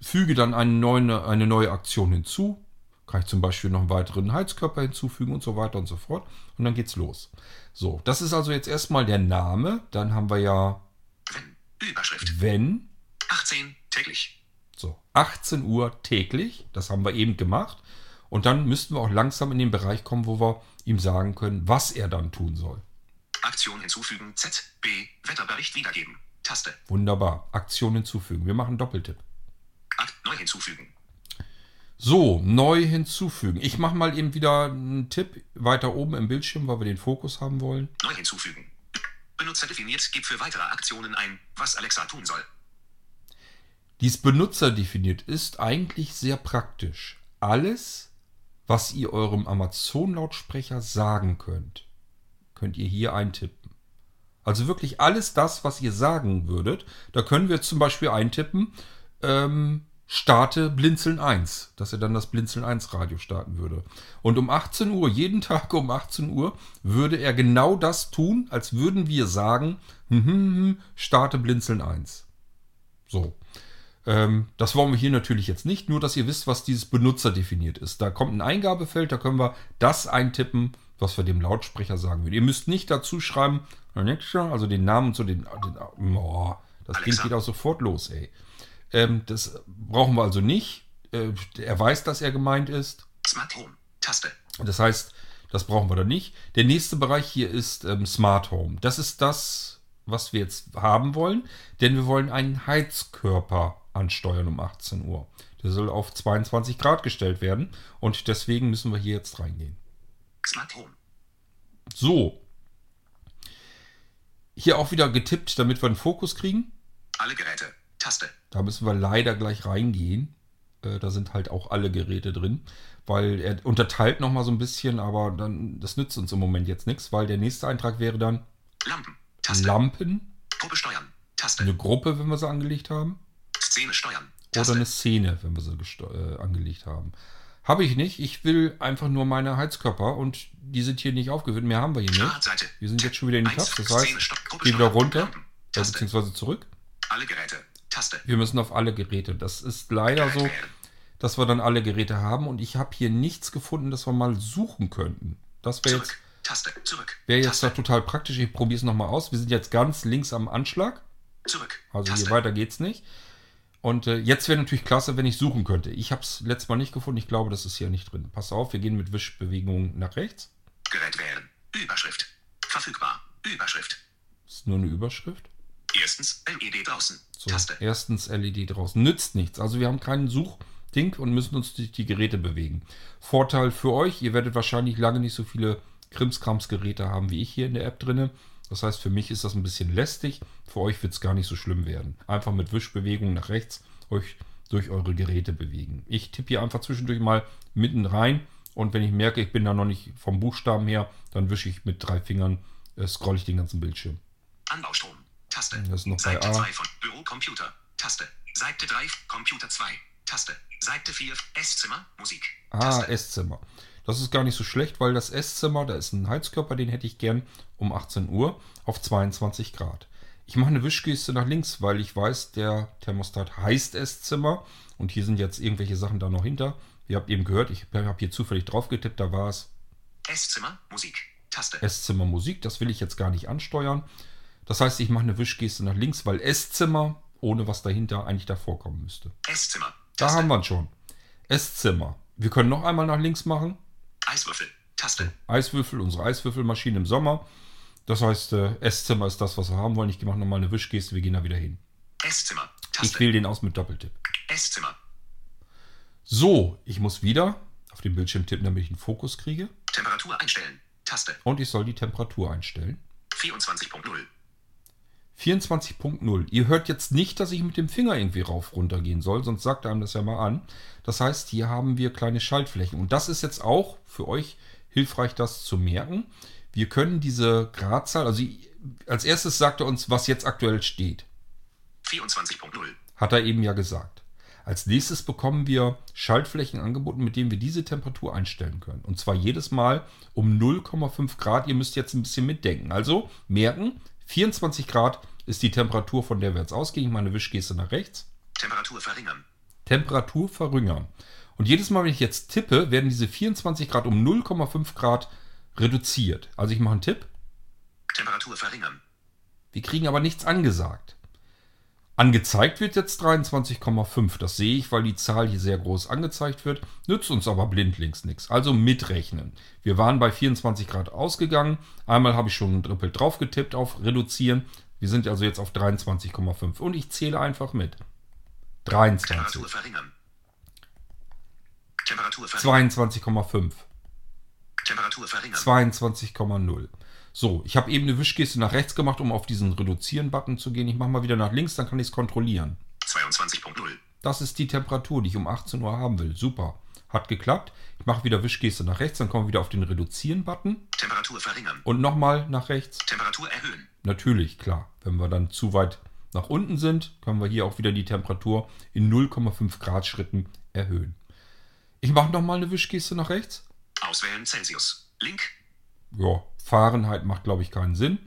füge dann eine neue, eine neue Aktion hinzu. Kann ich zum Beispiel noch einen weiteren Heizkörper hinzufügen und so weiter und so fort. Und dann geht's los. So, das ist also jetzt erstmal der Name. Dann haben wir ja, Wenn. Überschrift. wenn, 18. Täglich. So, 18 Uhr täglich, das haben wir eben gemacht. Und dann müssten wir auch langsam in den Bereich kommen, wo wir ihm sagen können, was er dann tun soll. Aktion hinzufügen. Z. B. Wetterbericht wiedergeben. Taste. Wunderbar. Aktion hinzufügen. Wir machen Doppeltipp. Akt. Neu hinzufügen. So, neu hinzufügen. Ich mache mal eben wieder einen Tipp weiter oben im Bildschirm, weil wir den Fokus haben wollen. Neu hinzufügen. Benutzer definiert. Gib für weitere Aktionen ein, was Alexa tun soll. Dies benutzerdefiniert ist eigentlich sehr praktisch. Alles, was ihr eurem Amazon-Lautsprecher sagen könnt, könnt ihr hier eintippen. Also wirklich alles das, was ihr sagen würdet. Da können wir zum Beispiel eintippen, ähm, starte Blinzeln 1, dass er dann das Blinzeln 1 Radio starten würde. Und um 18 Uhr, jeden Tag um 18 Uhr, würde er genau das tun, als würden wir sagen, hm, hm, hm, starte Blinzeln 1. So. Ähm, das wollen wir hier natürlich jetzt nicht, nur dass ihr wisst, was dieses Benutzer definiert ist. Da kommt ein Eingabefeld, da können wir das eintippen, was wir dem Lautsprecher sagen würden. Ihr müsst nicht dazu schreiben, also den Namen so, den, den oh, das Alexa. geht auch sofort los, ey. Ähm, das brauchen wir also nicht. Äh, er weiß, dass er gemeint ist. Smart Home. Taste. Das heißt, das brauchen wir dann nicht. Der nächste Bereich hier ist ähm, Smart Home. Das ist das, was wir jetzt haben wollen, denn wir wollen einen Heizkörper ansteuern um 18 Uhr. Der soll auf 22 Grad gestellt werden und deswegen müssen wir hier jetzt reingehen. Smart Home. So. Hier auch wieder getippt, damit wir einen Fokus kriegen. Alle Geräte. Taste. Da müssen wir leider gleich reingehen. Äh, da sind halt auch alle Geräte drin, weil er unterteilt nochmal so ein bisschen, aber dann das nützt uns im Moment jetzt nichts, weil der nächste Eintrag wäre dann Lampen. Taste. Lampen, Gruppe steuern. Taste. eine Gruppe, wenn wir sie angelegt haben, Szene steuern. oder Taste. eine Szene, wenn wir sie äh, angelegt haben. Habe ich nicht. Ich will einfach nur meine Heizkörper und die sind hier nicht aufgeführt. Mehr haben wir hier nicht. Wir sind jetzt schon wieder in den Eins. Tabs, das heißt, geh wieder runter. Taste. beziehungsweise zurück. Alle Geräte. Taste. Wir müssen auf alle Geräte. Das ist leider Gerät so, dass wir dann alle Geräte haben und ich habe hier nichts gefunden, dass wir mal suchen könnten. Das wäre jetzt. Taste. Wär jetzt da Taste. total praktisch. Ich probiere es nochmal aus. Wir sind jetzt ganz links am Anschlag. Zurück. Also Taste. hier weiter geht's nicht. Und äh, jetzt wäre natürlich klasse, wenn ich suchen könnte. Ich habe es letztes Mal nicht gefunden. Ich glaube, das ist hier nicht drin. Pass auf, wir gehen mit Wischbewegungen nach rechts. Gerät wählen. Überschrift. Verfügbar. Überschrift. Ist nur eine Überschrift. Erstens LED draußen. So, Taste. erstens LED draußen. Nützt nichts. Also wir haben keinen Suchding und müssen uns durch die Geräte bewegen. Vorteil für euch, ihr werdet wahrscheinlich lange nicht so viele Krimskrams-Geräte haben wie ich hier in der App drinne. Das heißt, für mich ist das ein bisschen lästig. Für euch wird es gar nicht so schlimm werden. Einfach mit Wischbewegungen nach rechts euch durch eure Geräte bewegen. Ich tippe hier einfach zwischendurch mal mitten rein und wenn ich merke, ich bin da noch nicht vom Buchstaben her, dann wische ich mit drei Fingern, äh, scroll ich den ganzen Bildschirm. Anbaustrom. Taste. Das ist noch bei Seite A. 2 von Bürocomputer. Taste. Seite 3 Computer 2. Taste. Seite 4 Esszimmer Musik. Ah, Taste. Esszimmer. Das ist gar nicht so schlecht, weil das Esszimmer, da ist ein Heizkörper, den hätte ich gern um 18 Uhr auf 22 Grad. Ich mache eine Wischgeste nach links, weil ich weiß, der Thermostat heißt Esszimmer und hier sind jetzt irgendwelche Sachen da noch hinter. Ihr habt eben gehört, ich habe hier zufällig drauf getippt, da war es Esszimmer Musik. Taste. Esszimmer Musik. Das will ich jetzt gar nicht ansteuern. Das heißt, ich mache eine Wischgeste nach links, weil Esszimmer, ohne was dahinter, eigentlich davor kommen müsste. Esszimmer. Da Taste. haben wir ihn schon. Esszimmer. Wir können noch einmal nach links machen. Eiswürfel. Taste. Eiswürfel, unsere Eiswürfelmaschine im Sommer. Das heißt, äh, Esszimmer ist das, was wir haben wollen. Ich mache nochmal eine Wischgeste, wir gehen da wieder hin. Esszimmer. Ich Taste. wähle den aus mit Doppeltipp. Esszimmer. So, ich muss wieder auf den Bildschirm tippen, damit ich einen Fokus kriege. Temperatur einstellen. Taste. Und ich soll die Temperatur einstellen. 24.0. 24.0. Ihr hört jetzt nicht, dass ich mit dem Finger irgendwie rauf runter gehen soll, sonst sagt einem das ja mal an. Das heißt, hier haben wir kleine Schaltflächen. Und das ist jetzt auch für euch hilfreich, das zu merken. Wir können diese Gradzahl, also als erstes sagt er uns, was jetzt aktuell steht. 24.0. Hat er eben ja gesagt. Als nächstes bekommen wir Schaltflächen angeboten, mit denen wir diese Temperatur einstellen können. Und zwar jedes Mal um 0,5 Grad. Ihr müsst jetzt ein bisschen mitdenken. Also merken, 24 Grad ist die Temperatur, von der wir jetzt ausgehen. Ich meine Wischgeste nach rechts. Temperatur verringern. Temperatur verringern. Und jedes Mal, wenn ich jetzt tippe, werden diese 24 Grad um 0,5 Grad reduziert. Also ich mache einen Tipp. Temperatur verringern. Wir kriegen aber nichts angesagt. Angezeigt wird jetzt 23,5. Das sehe ich, weil die Zahl hier sehr groß angezeigt wird. Nützt uns aber blindlings nichts. Also mitrechnen. Wir waren bei 24 Grad ausgegangen. Einmal habe ich schon ein Trippel drauf getippt auf Reduzieren. Wir sind also jetzt auf 23,5. Und ich zähle einfach mit. 23, Temperatur verringern. Temperatur verringern. 22,5, Temperatur verringern. 22,0. So, ich habe eben eine Wischgeste nach rechts gemacht, um auf diesen Reduzieren-Button zu gehen. Ich mache mal wieder nach links, dann kann ich es kontrollieren. 22.0. Das ist die Temperatur, die ich um 18 Uhr haben will. Super. Hat geklappt. Ich mache wieder Wischgeste nach rechts, dann kommen wir wieder auf den Reduzieren-Button. Temperatur verringern. Und nochmal nach rechts. Temperatur erhöhen. Natürlich, klar. Wenn wir dann zu weit nach unten sind, können wir hier auch wieder die Temperatur in 0,5 Grad Schritten erhöhen. Ich mache nochmal eine Wischgeste nach rechts. Auswählen Celsius. Link. Ja, Fahrenheit macht, glaube ich, keinen Sinn.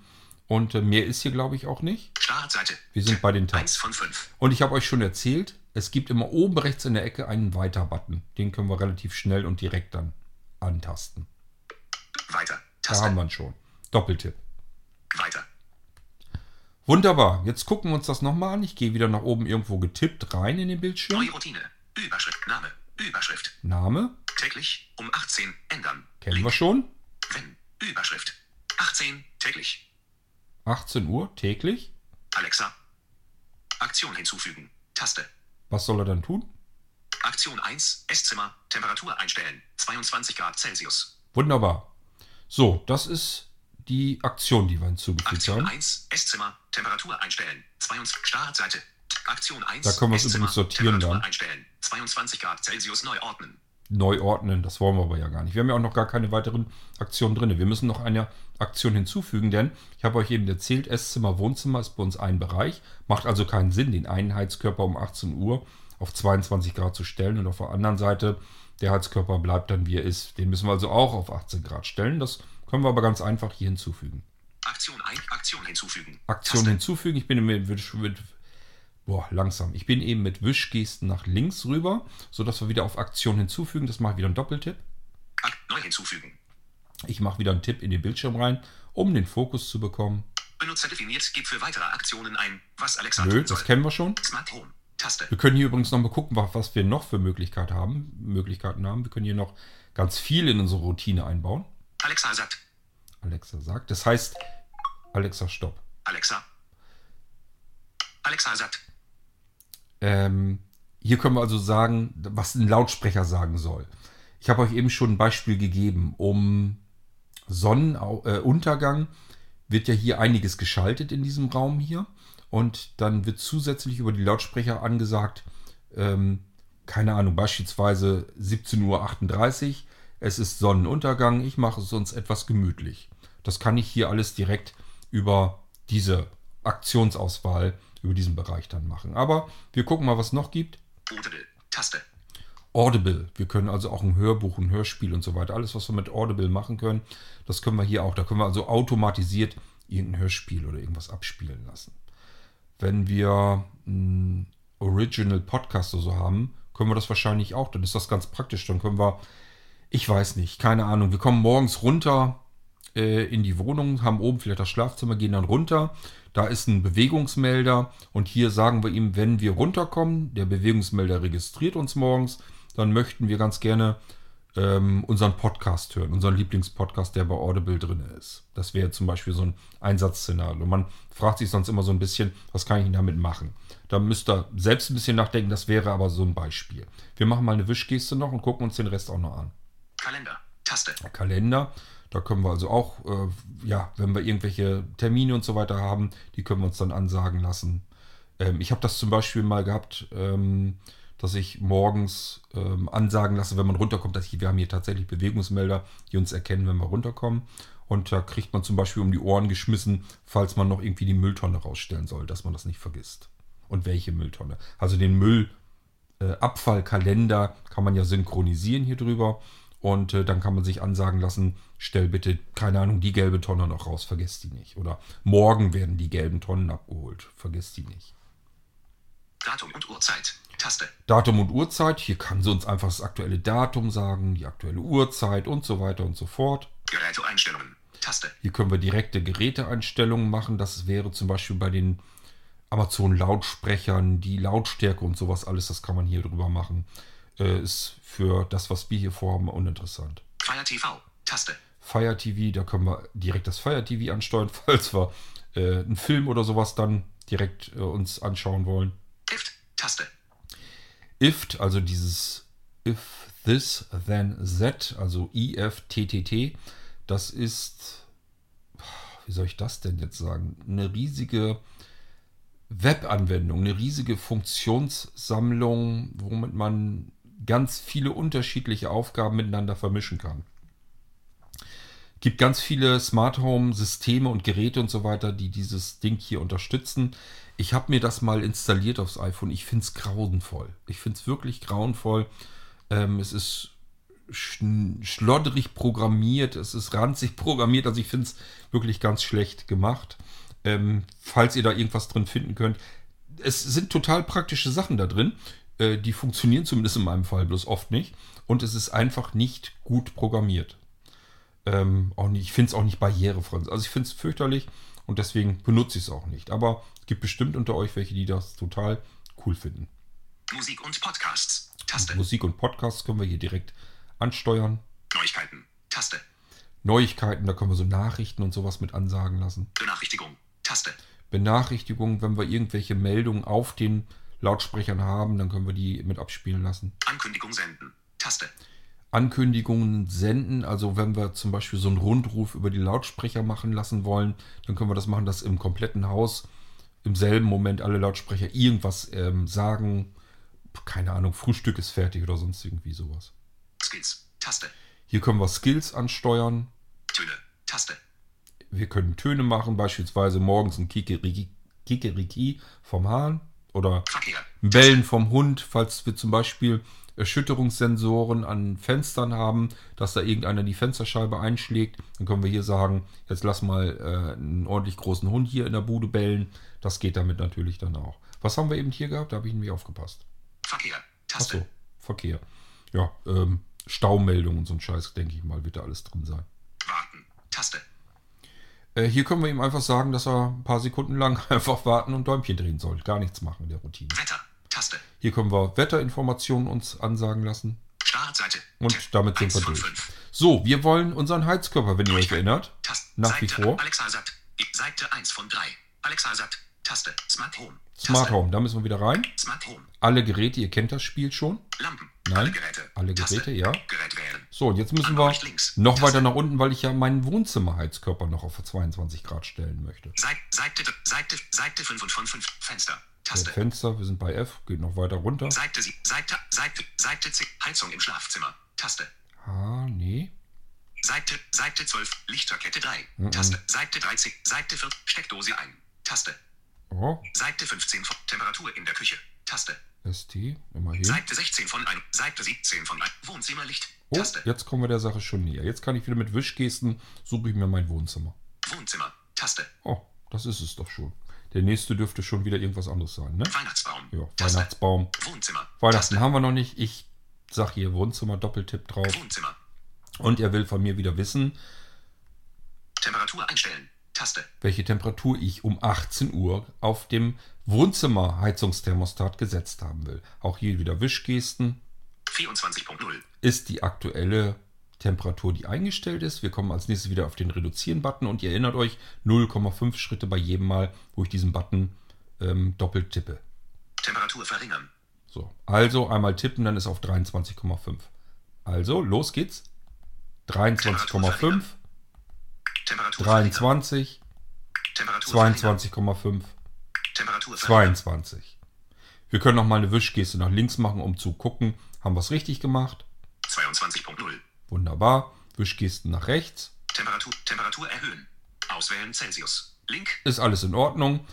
Und äh, mehr ist hier, glaube ich, auch nicht. Startseite. Wir sind bei den Tabs. 1 von 5. Und ich habe euch schon erzählt, es gibt immer oben rechts in der Ecke einen Weiter-Button. Den können wir relativ schnell und direkt dann antasten. Weiter. Da Taste. haben wir ihn schon. Doppeltipp. Weiter. Wunderbar. Jetzt gucken wir uns das nochmal an. Ich gehe wieder nach oben irgendwo getippt rein in den Bildschirm. Neue Routine. Überschrift. Name. Überschrift. Name. Täglich um 18 ändern. Kennen wir schon. Wenn. Überschrift. 18 täglich. 18 Uhr täglich. Alexa. Aktion hinzufügen. Taste. Was soll er dann tun? Aktion 1. Esszimmer. Temperatur einstellen. 22 Grad Celsius. Wunderbar. So, das ist die Aktion, die wir hinzugefügt Aktion haben. 1. Esszimmer. Temperatur einstellen. 22 Startseite. Aktion 1. Da können wir es übrigens sortieren Temperatur dann. einstellen. 22 Grad Celsius neu ordnen. Neu ordnen, das wollen wir aber ja gar nicht. Wir haben ja auch noch gar keine weiteren Aktionen drin. Wir müssen noch eine Aktion hinzufügen, denn ich habe euch eben erzählt, Esszimmer, Wohnzimmer ist bei uns ein Bereich. Macht also keinen Sinn, den einen Heizkörper um 18 Uhr auf 22 Grad zu stellen und auf der anderen Seite der Heizkörper bleibt dann wie er ist. Den müssen wir also auch auf 18 Grad stellen. Das können wir aber ganz einfach hier hinzufügen. Aktion ein. Aktion hinzufügen. Aktion Taste. hinzufügen. Ich bin mit, mit, mit boah, langsam. Ich bin eben mit Wischgesten nach links rüber, sodass wir wieder auf Aktion hinzufügen. Das mache ich wieder einen Doppeltipp. Ak neu hinzufügen. Ich mache wieder einen Tipp in den Bildschirm rein, um den Fokus zu bekommen. Benutzer definiert. Gib für weitere Aktionen ein. Was Alexa Nö, das kennen wir schon. Smart Home. Taste. Wir können hier übrigens noch mal gucken, wa- was wir noch für Möglichkeit haben, Möglichkeiten haben. Wir können hier noch ganz viel in unsere Routine einbauen. Alexa sagt. Alexa sagt. Das heißt, Alexa, stopp. Alexa. Alexa sagt. Ähm, hier können wir also sagen, was ein Lautsprecher sagen soll. Ich habe euch eben schon ein Beispiel gegeben. Um Sonnenuntergang wird ja hier einiges geschaltet in diesem Raum hier. Und dann wird zusätzlich über die Lautsprecher angesagt, ähm, keine Ahnung, beispielsweise 17.38 Uhr, es ist Sonnenuntergang, ich mache es uns etwas gemütlich. Das kann ich hier alles direkt über diese Aktionsauswahl, über diesen Bereich dann machen. Aber wir gucken mal, was es noch gibt. Audible. Taste. Audible. Wir können also auch ein Hörbuch, ein Hörspiel und so weiter. Alles, was wir mit Audible machen können, das können wir hier auch. Da können wir also automatisiert irgendein Hörspiel oder irgendwas abspielen lassen. Wenn wir einen Original Podcast oder so haben, können wir das wahrscheinlich auch. Dann ist das ganz praktisch. Dann können wir, ich weiß nicht, keine Ahnung, wir kommen morgens runter äh, in die Wohnung, haben oben vielleicht das Schlafzimmer, gehen dann runter. Da ist ein Bewegungsmelder und hier sagen wir ihm, wenn wir runterkommen, der Bewegungsmelder registriert uns morgens, dann möchten wir ganz gerne ähm, unseren Podcast hören, unseren Lieblingspodcast, der bei Audible drin ist. Das wäre zum Beispiel so ein Einsatzszenario. Man fragt sich sonst immer so ein bisschen, was kann ich denn damit machen? Da müsst ihr selbst ein bisschen nachdenken, das wäre aber so ein Beispiel. Wir machen mal eine Wischgeste noch und gucken uns den Rest auch noch an. Kalender. Taste. Kalender. Da können wir also auch, äh, ja, wenn wir irgendwelche Termine und so weiter haben, die können wir uns dann ansagen lassen. Ähm, ich habe das zum Beispiel mal gehabt, ähm, dass ich morgens ähm, ansagen lasse, wenn man runterkommt, dass ich, wir haben hier tatsächlich Bewegungsmelder, die uns erkennen, wenn wir runterkommen. Und da kriegt man zum Beispiel um die Ohren geschmissen, falls man noch irgendwie die Mülltonne rausstellen soll, dass man das nicht vergisst. Und welche Mülltonne? Also den Müll, äh, kann man ja synchronisieren hier drüber. Und äh, dann kann man sich ansagen lassen, stell bitte, keine Ahnung, die gelbe Tonne noch raus, vergesst die nicht. Oder morgen werden die gelben Tonnen abgeholt, vergesst die nicht. Datum und Uhrzeit. Taste. Datum und Uhrzeit, hier kann sie uns einfach das aktuelle Datum sagen, die aktuelle Uhrzeit und so weiter und so fort. Geräteeinstellungen. Taste. Hier können wir direkte Geräteeinstellungen machen. Das wäre zum Beispiel bei den Amazon-Lautsprechern, die Lautstärke und sowas alles, das kann man hier drüber machen. Äh, ist für das, was wir hier vorhaben, uninteressant. Fire TV. Taste. Fire TV, da können wir direkt das Fire TV ansteuern, falls wir äh, einen Film oder sowas dann direkt äh, uns anschauen wollen. Ift. Taste. IFT, also dieses if this then that, also IFTTT, das ist, wie soll ich das denn jetzt sagen, eine riesige Webanwendung, eine riesige Funktionssammlung, womit man ganz viele unterschiedliche Aufgaben miteinander vermischen kann. Gibt ganz viele Smart Home Systeme und Geräte und so weiter, die dieses Ding hier unterstützen. Ich habe mir das mal installiert aufs iPhone. Ich finde es grauenvoll. Ich finde es wirklich grauenvoll. Ähm, es ist sch- schlodderig programmiert, es ist ranzig programmiert. Also ich finde es wirklich ganz schlecht gemacht. Ähm, falls ihr da irgendwas drin finden könnt. Es sind total praktische Sachen da drin. Äh, die funktionieren zumindest in meinem Fall bloß oft nicht. Und es ist einfach nicht gut programmiert. Ähm, auch nicht, ich finde es auch nicht barrierefrei. Also ich finde es fürchterlich und deswegen benutze ich es auch nicht. Aber es gibt bestimmt unter euch welche, die das total cool finden. Musik und Podcasts. Taste. Musik und Podcasts können wir hier direkt ansteuern. Neuigkeiten. Taste. Neuigkeiten, da können wir so Nachrichten und sowas mit ansagen lassen. Benachrichtigung. Taste. Benachrichtigungen, wenn wir irgendwelche Meldungen auf den Lautsprechern haben, dann können wir die mit abspielen lassen. Ankündigung senden. Taste. Ankündigungen senden. Also wenn wir zum Beispiel so einen Rundruf über die Lautsprecher machen lassen wollen, dann können wir das machen, dass im kompletten Haus im selben Moment alle Lautsprecher irgendwas ähm, sagen. Keine Ahnung, Frühstück ist fertig oder sonst irgendwie sowas. Skills. Taste. Hier können wir Skills ansteuern. Töne. Taste. Wir können Töne machen, beispielsweise morgens ein Kikeriki, Kikeriki vom Hahn oder Verkehr. Bellen vom Hund, falls wir zum Beispiel Erschütterungssensoren an Fenstern haben, dass da irgendeiner die Fensterscheibe einschlägt. Dann können wir hier sagen, jetzt lass mal äh, einen ordentlich großen Hund hier in der Bude bellen. Das geht damit natürlich dann auch. Was haben wir eben hier gehabt? Da habe ich nämlich aufgepasst. Verkehr. Taste. Achso, Verkehr. Ja, ähm, Staumeldung und so ein Scheiß, denke ich mal, wird da alles drin sein. Warten. Taste. Äh, hier können wir ihm einfach sagen, dass er ein paar Sekunden lang einfach warten und Däumchen drehen soll. Gar nichts machen in der Routine. Wetter. Taste. Hier können wir Wetterinformationen uns ansagen lassen. Startseite. Und damit sind wir durch. fünf. So, wir wollen unseren Heizkörper, wenn ihr euch erinnert. Taste. Nach wie Seite. vor. Alexa sagt. Seite 1 von 3. Alexa sagt. Taste. Smart Home. Smart. Home, da müssen wir wieder rein. Smart Home. Alle Geräte, ihr kennt das Spiel schon. Lampen. Nein. Alle Geräte. Alle Taste. Geräte, ja. Gerät wählen. So, und jetzt müssen wir noch Taste. weiter nach unten, weil ich ja meinen Wohnzimmerheizkörper noch auf 22 Grad stellen möchte. Seite, Seite, Seite, Seite 5 und von 5. Fenster. Taste. Fenster, wir sind bei F, geht noch weiter runter. Seite, Seite, Seite, Seite 10. Heizung im Schlafzimmer. Taste. Ah, nee. Seite, Seite 12. Lichterkette 3. Taste. Seite 13. Seite 4. Steckdose ein. Taste. Oh, Seite 15 von Temperatur in der Küche. Taste. ST, immerhin. Seite 16 von 1. Seite 17 von 1. Wohnzimmerlicht. Oh, Taste. jetzt kommen wir der Sache schon näher. Jetzt kann ich wieder mit Wischgesten, suche ich mir mein Wohnzimmer. Wohnzimmer. Taste. Oh, das ist es doch schon. Der nächste dürfte schon wieder irgendwas anderes sein, ne? Weihnachtsbaum. Ja, Taste. Weihnachtsbaum. Wohnzimmer. Weihnachten haben wir noch nicht. Ich sag hier Wohnzimmer, Doppeltipp drauf. Taste. Wohnzimmer. Und er will von mir wieder wissen, Temperatur einstellen. Taste. welche Temperatur ich um 18 Uhr auf dem Wohnzimmerheizungsthermostat gesetzt haben will. Auch hier wieder Wischgesten. 24.0. Ist die aktuelle Temperatur, die eingestellt ist. Wir kommen als nächstes wieder auf den Reduzieren-Button und ihr erinnert euch, 0,5 Schritte bei jedem Mal, wo ich diesen Button ähm, doppelt tippe. Temperatur verringern. So, also einmal tippen, dann ist auf 23,5. Also, los geht's. 23,5, Temperatur verringern. 23, Temperatur verringern. 22,5, Temperatur verringern. 22. Wir können noch mal eine Wischgeste nach links machen, um zu gucken, haben wir es richtig gemacht. 22.0. Wunderbar. Wischgesten nach rechts. Temperatur, Temperatur erhöhen. Auswählen Celsius. Link. Ist alles in Ordnung.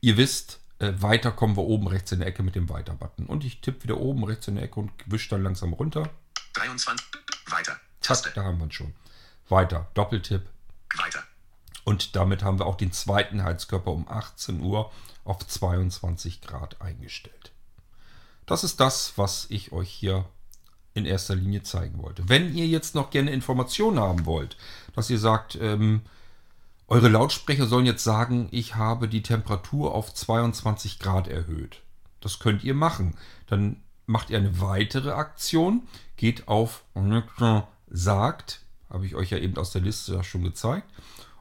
Ihr wisst, äh, weiter kommen wir oben rechts in der Ecke mit dem Weiter-Button. Und ich tippe wieder oben rechts in der Ecke und wische dann langsam runter. 23. Weiter. Zack, Taste. da haben wir ihn schon. Weiter, Doppeltipp. Weiter. Und damit haben wir auch den zweiten Heizkörper um 18 Uhr auf 22 Grad eingestellt. Das ist das, was ich euch hier in erster Linie zeigen wollte. Wenn ihr jetzt noch gerne Informationen haben wollt, dass ihr sagt, ähm, eure Lautsprecher sollen jetzt sagen, ich habe die Temperatur auf 22 Grad erhöht. Das könnt ihr machen. Dann macht ihr eine weitere Aktion, geht auf sagt, habe ich euch ja eben aus der Liste schon gezeigt,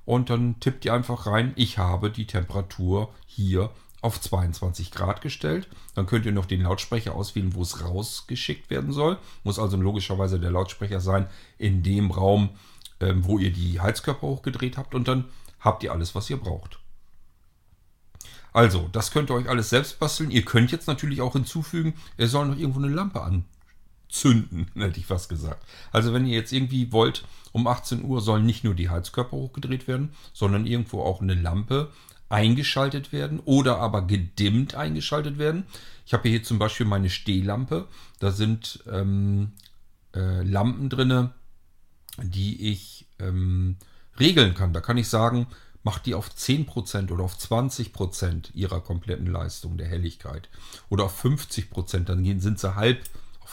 und dann tippt ihr einfach rein, ich habe die Temperatur hier auf 22 Grad gestellt. Dann könnt ihr noch den Lautsprecher auswählen, wo es rausgeschickt werden soll. Muss also logischerweise der Lautsprecher sein in dem Raum, ähm, wo ihr die Heizkörper hochgedreht habt. Und dann habt ihr alles, was ihr braucht. Also, das könnt ihr euch alles selbst basteln. Ihr könnt jetzt natürlich auch hinzufügen, ihr soll noch irgendwo eine Lampe anzünden, hätte ich fast gesagt. Also, wenn ihr jetzt irgendwie wollt, um 18 Uhr sollen nicht nur die Heizkörper hochgedreht werden, sondern irgendwo auch eine Lampe eingeschaltet werden oder aber gedimmt eingeschaltet werden. Ich habe hier zum Beispiel meine Stehlampe. Da sind ähm, äh, Lampen drinne, die ich ähm, regeln kann. Da kann ich sagen, macht die auf 10% oder auf 20% ihrer kompletten Leistung der Helligkeit. Oder auf 50%, dann sind sie halb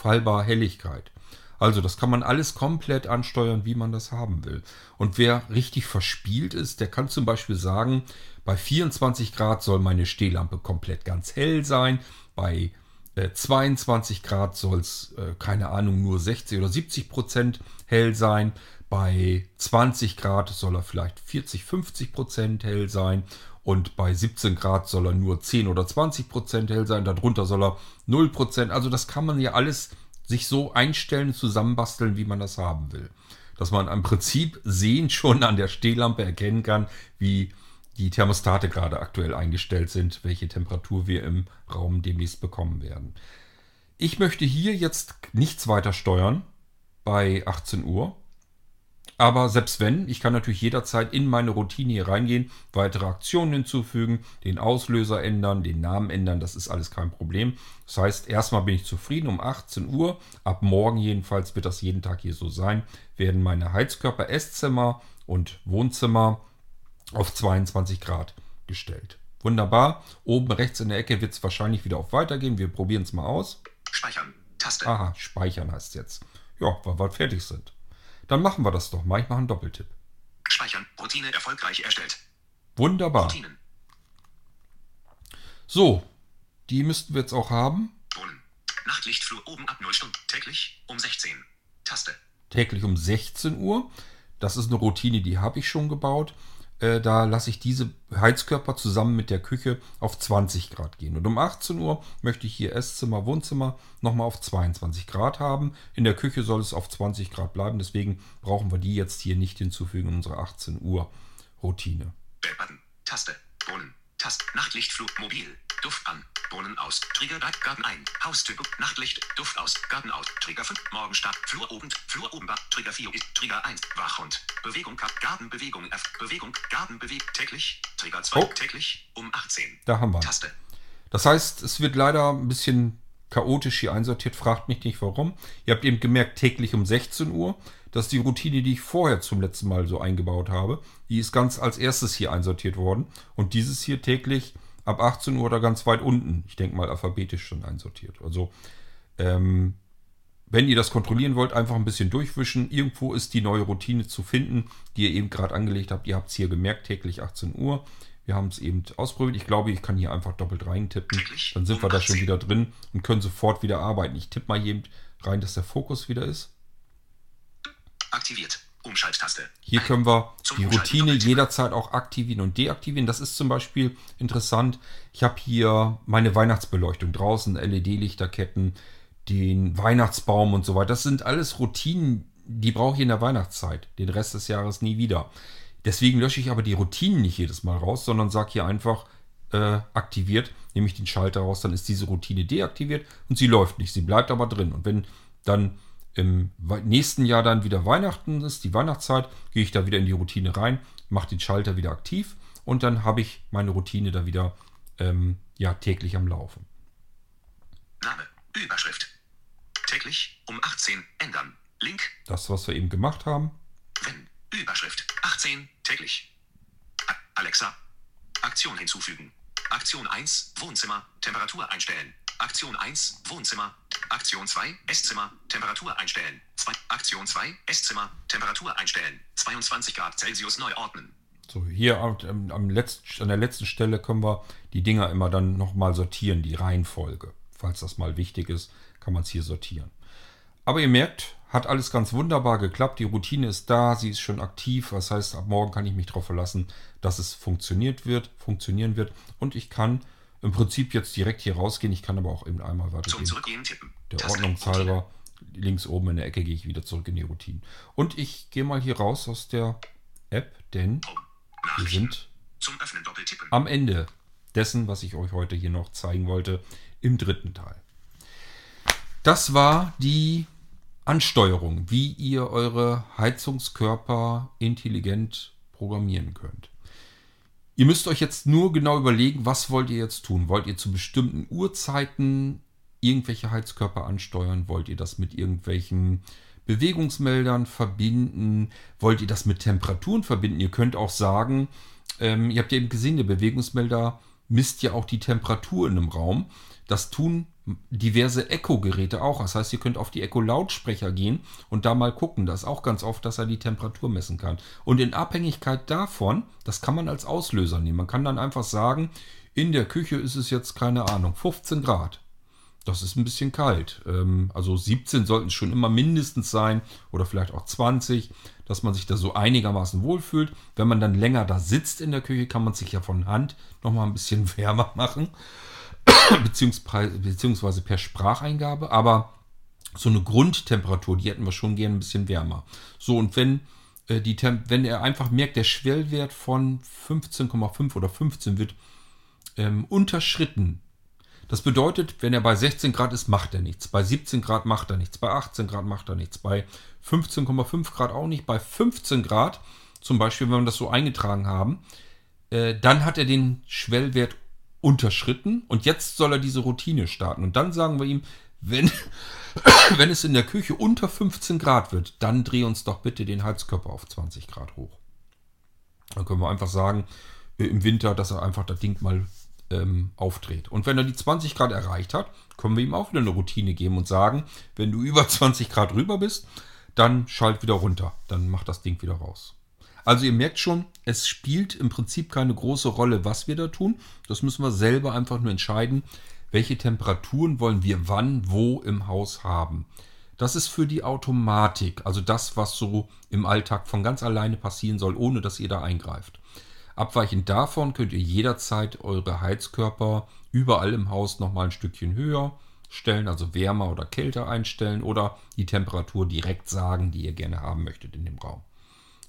halber Helligkeit. Also das kann man alles komplett ansteuern, wie man das haben will. Und wer richtig verspielt ist, der kann zum Beispiel sagen, bei 24 Grad soll meine Stehlampe komplett ganz hell sein, bei äh, 22 Grad soll es, äh, keine Ahnung, nur 60 oder 70 Prozent hell sein. Bei 20 Grad soll er vielleicht 40, 50 Prozent hell sein. Und bei 17 Grad soll er nur 10 oder 20 Prozent hell sein. Darunter soll er 0 Prozent. Also das kann man ja alles sich so einstellen, zusammenbasteln, wie man das haben will. Dass man im Prinzip sehen schon an der Stehlampe erkennen kann, wie die Thermostate gerade aktuell eingestellt sind, welche Temperatur wir im Raum demnächst bekommen werden. Ich möchte hier jetzt nichts weiter steuern bei 18 Uhr. Aber selbst wenn, ich kann natürlich jederzeit in meine Routine hier reingehen, weitere Aktionen hinzufügen, den Auslöser ändern, den Namen ändern, das ist alles kein Problem. Das heißt, erstmal bin ich zufrieden um 18 Uhr, ab morgen jedenfalls wird das jeden Tag hier so sein, werden meine Heizkörper Esszimmer und Wohnzimmer auf 22 Grad gestellt. Wunderbar. Oben rechts in der Ecke wird es wahrscheinlich wieder auf Weitergehen. Wir probieren es mal aus. Speichern. Taste. Aha, speichern heißt jetzt. Ja, weil wir fertig sind. Dann machen wir das doch mal. Ich mache einen Doppeltipp. Speichern. Routine erfolgreich erstellt. Wunderbar. Routinen. So, die müssten wir jetzt auch haben. Brunnen. Nachtlichtflur oben ab 0 Stunden. Täglich um 16. Taste. Täglich um 16 Uhr. Das ist eine Routine, die habe ich schon gebaut. Äh, da lasse ich diese Heizkörper zusammen mit der Küche auf 20 Grad gehen. Und um 18 Uhr möchte ich hier Esszimmer, Wohnzimmer nochmal auf 22 Grad haben. In der Küche soll es auf 20 Grad bleiben. Deswegen brauchen wir die jetzt hier nicht hinzufügen in unsere 18 Uhr Routine. Taste. Brunnen. Taste. Nachtlichtflur. Mobil. Duft an. Brunnen aus. Trigger. Garten ein. Haustür. Nachtlicht. Duft aus. Garten aus. Trigger 5. Morgenstart. Flur oben. Flur oben. Trigger 4. ist Trigger 1. Wachhund. Bewegung. Gartenbewegung. F. Bewegung. Gartenbewegung. Täglich. Trigger 2. Oh. Täglich. Um 18. Da haben wir. Taste. Das heißt, es wird leider ein bisschen chaotisch hier einsortiert. Fragt mich nicht warum. Ihr habt eben gemerkt, täglich um 16 Uhr. Das ist die Routine, die ich vorher zum letzten Mal so eingebaut habe. Die ist ganz als erstes hier einsortiert worden. Und dieses hier täglich ab 18 Uhr oder ganz weit unten. Ich denke mal alphabetisch schon einsortiert. Also, ähm, wenn ihr das kontrollieren wollt, einfach ein bisschen durchwischen. Irgendwo ist die neue Routine zu finden, die ihr eben gerade angelegt habt. Ihr habt es hier gemerkt, täglich 18 Uhr. Wir haben es eben ausprobiert. Ich glaube, ich kann hier einfach doppelt reintippen. Dann sind wir da schon 18. wieder drin und können sofort wieder arbeiten. Ich tippe mal eben rein, dass der Fokus wieder ist. Aktiviert. Umschalttaste. Hier können wir Zum die Routine jederzeit auch aktivieren und deaktivieren. Das ist zum Beispiel interessant. Ich habe hier meine Weihnachtsbeleuchtung draußen, LED-Lichterketten, den Weihnachtsbaum und so weiter. Das sind alles Routinen, die brauche ich in der Weihnachtszeit. Den Rest des Jahres nie wieder. Deswegen lösche ich aber die Routinen nicht jedes Mal raus, sondern sage hier einfach äh, aktiviert, nehme ich den Schalter raus, dann ist diese Routine deaktiviert und sie läuft nicht. Sie bleibt aber drin. Und wenn dann im nächsten Jahr dann wieder Weihnachten ist, die Weihnachtszeit, gehe ich da wieder in die Routine rein, mache den Schalter wieder aktiv und dann habe ich meine Routine da wieder ähm, ja, täglich am Laufen. Name. Überschrift. Täglich um 18 ändern. Link. Das, was wir eben gemacht haben. Wenn. Überschrift. 18. Täglich. Alexa. Aktion hinzufügen. Aktion 1. Wohnzimmer. Temperatur einstellen. Aktion 1. Wohnzimmer. Aktion 2. Esszimmer. Temperatur einstellen. 2. Aktion 2. Esszimmer. Temperatur einstellen. 22 Grad Celsius neu ordnen. So, hier am, am letzt, an der letzten Stelle können wir die Dinger immer dann nochmal sortieren, die Reihenfolge. Falls das mal wichtig ist, kann man es hier sortieren. Aber ihr merkt, hat alles ganz wunderbar geklappt. Die Routine ist da, sie ist schon aktiv. Das heißt, ab morgen kann ich mich darauf verlassen, dass es funktioniert wird, funktionieren wird. Und ich kann im Prinzip jetzt direkt hier rausgehen. Ich kann aber auch eben einmal Zum weitergehen. Zurückgehen tippen. Der Taste. Ordnung halber, links oben in der Ecke gehe ich wieder zurück in die Routine. Und ich gehe mal hier raus aus der App, denn Home. wir sind Zum am Ende dessen, was ich euch heute hier noch zeigen wollte, im dritten Teil. Das war die Ansteuerung, wie ihr eure Heizungskörper intelligent programmieren könnt. Ihr müsst euch jetzt nur genau überlegen, was wollt ihr jetzt tun? Wollt ihr zu bestimmten Uhrzeiten irgendwelche Heizkörper ansteuern? Wollt ihr das mit irgendwelchen Bewegungsmeldern verbinden? Wollt ihr das mit Temperaturen verbinden? Ihr könnt auch sagen, ähm, ihr habt ja eben gesehen, der Bewegungsmelder misst ja auch die Temperatur in einem Raum. Das tun diverse Echo-Geräte auch. Das heißt, ihr könnt auf die Echo-Lautsprecher gehen und da mal gucken. Das ist auch ganz oft, dass er die Temperatur messen kann. Und in Abhängigkeit davon, das kann man als Auslöser nehmen. Man kann dann einfach sagen, in der Küche ist es jetzt, keine Ahnung, 15 Grad. Das ist ein bisschen kalt. Ähm, Also 17 sollten es schon immer mindestens sein oder vielleicht auch 20, dass man sich da so einigermaßen wohlfühlt. Wenn man dann länger da sitzt in der Küche, kann man sich ja von Hand nochmal ein bisschen wärmer machen, beziehungsweise, per Spracheingabe. Aber so eine Grundtemperatur, die hätten wir schon gerne ein bisschen wärmer. So, und wenn, äh, die Temp wenn er einfach merkt, der Schwellwert von 15,5 oder 15 wird ähm, unterschritten, Das bedeutet, wenn er bei 16 Grad ist, macht er nichts. Bei 17 Grad macht er nichts. Bei 18 Grad macht er nichts. Bei 15,5 Grad auch nicht. Bei 15 Grad, zum Beispiel, wenn wir das so eingetragen haben, äh, dann hat er den Schwellwert unterschritten und jetzt soll er diese Routine starten. Und dann sagen wir ihm, wenn, wenn es in der Küche unter 15 Grad wird, dann dreh uns doch bitte den Heizkörper auf 20 Grad hoch. Dann können wir einfach sagen, äh, im Winter, dass er einfach das Ding mal ähm, aufdreht. Und wenn er die 20 Grad erreicht hat, können wir ihm auch wieder eine Routine geben und sagen, wenn du über 20 Grad rüber bist, dann schalt wieder runter. Dann macht das Ding wieder raus. Also ihr merkt schon, es spielt im Prinzip keine große Rolle, was wir da tun. Das müssen wir selber einfach nur entscheiden, welche Temperaturen wollen wir wann, wo im Haus haben. Das ist für die Automatik, also das, was so im Alltag von ganz alleine passieren soll, ohne dass ihr da eingreift. Abweichend davon könnt ihr jederzeit eure Heizkörper überall im Haus nochmal ein Stückchen höher stellen, also wärmer oder kälter einstellen oder die Temperatur direkt sagen, die ihr gerne haben möchtet in dem Raum.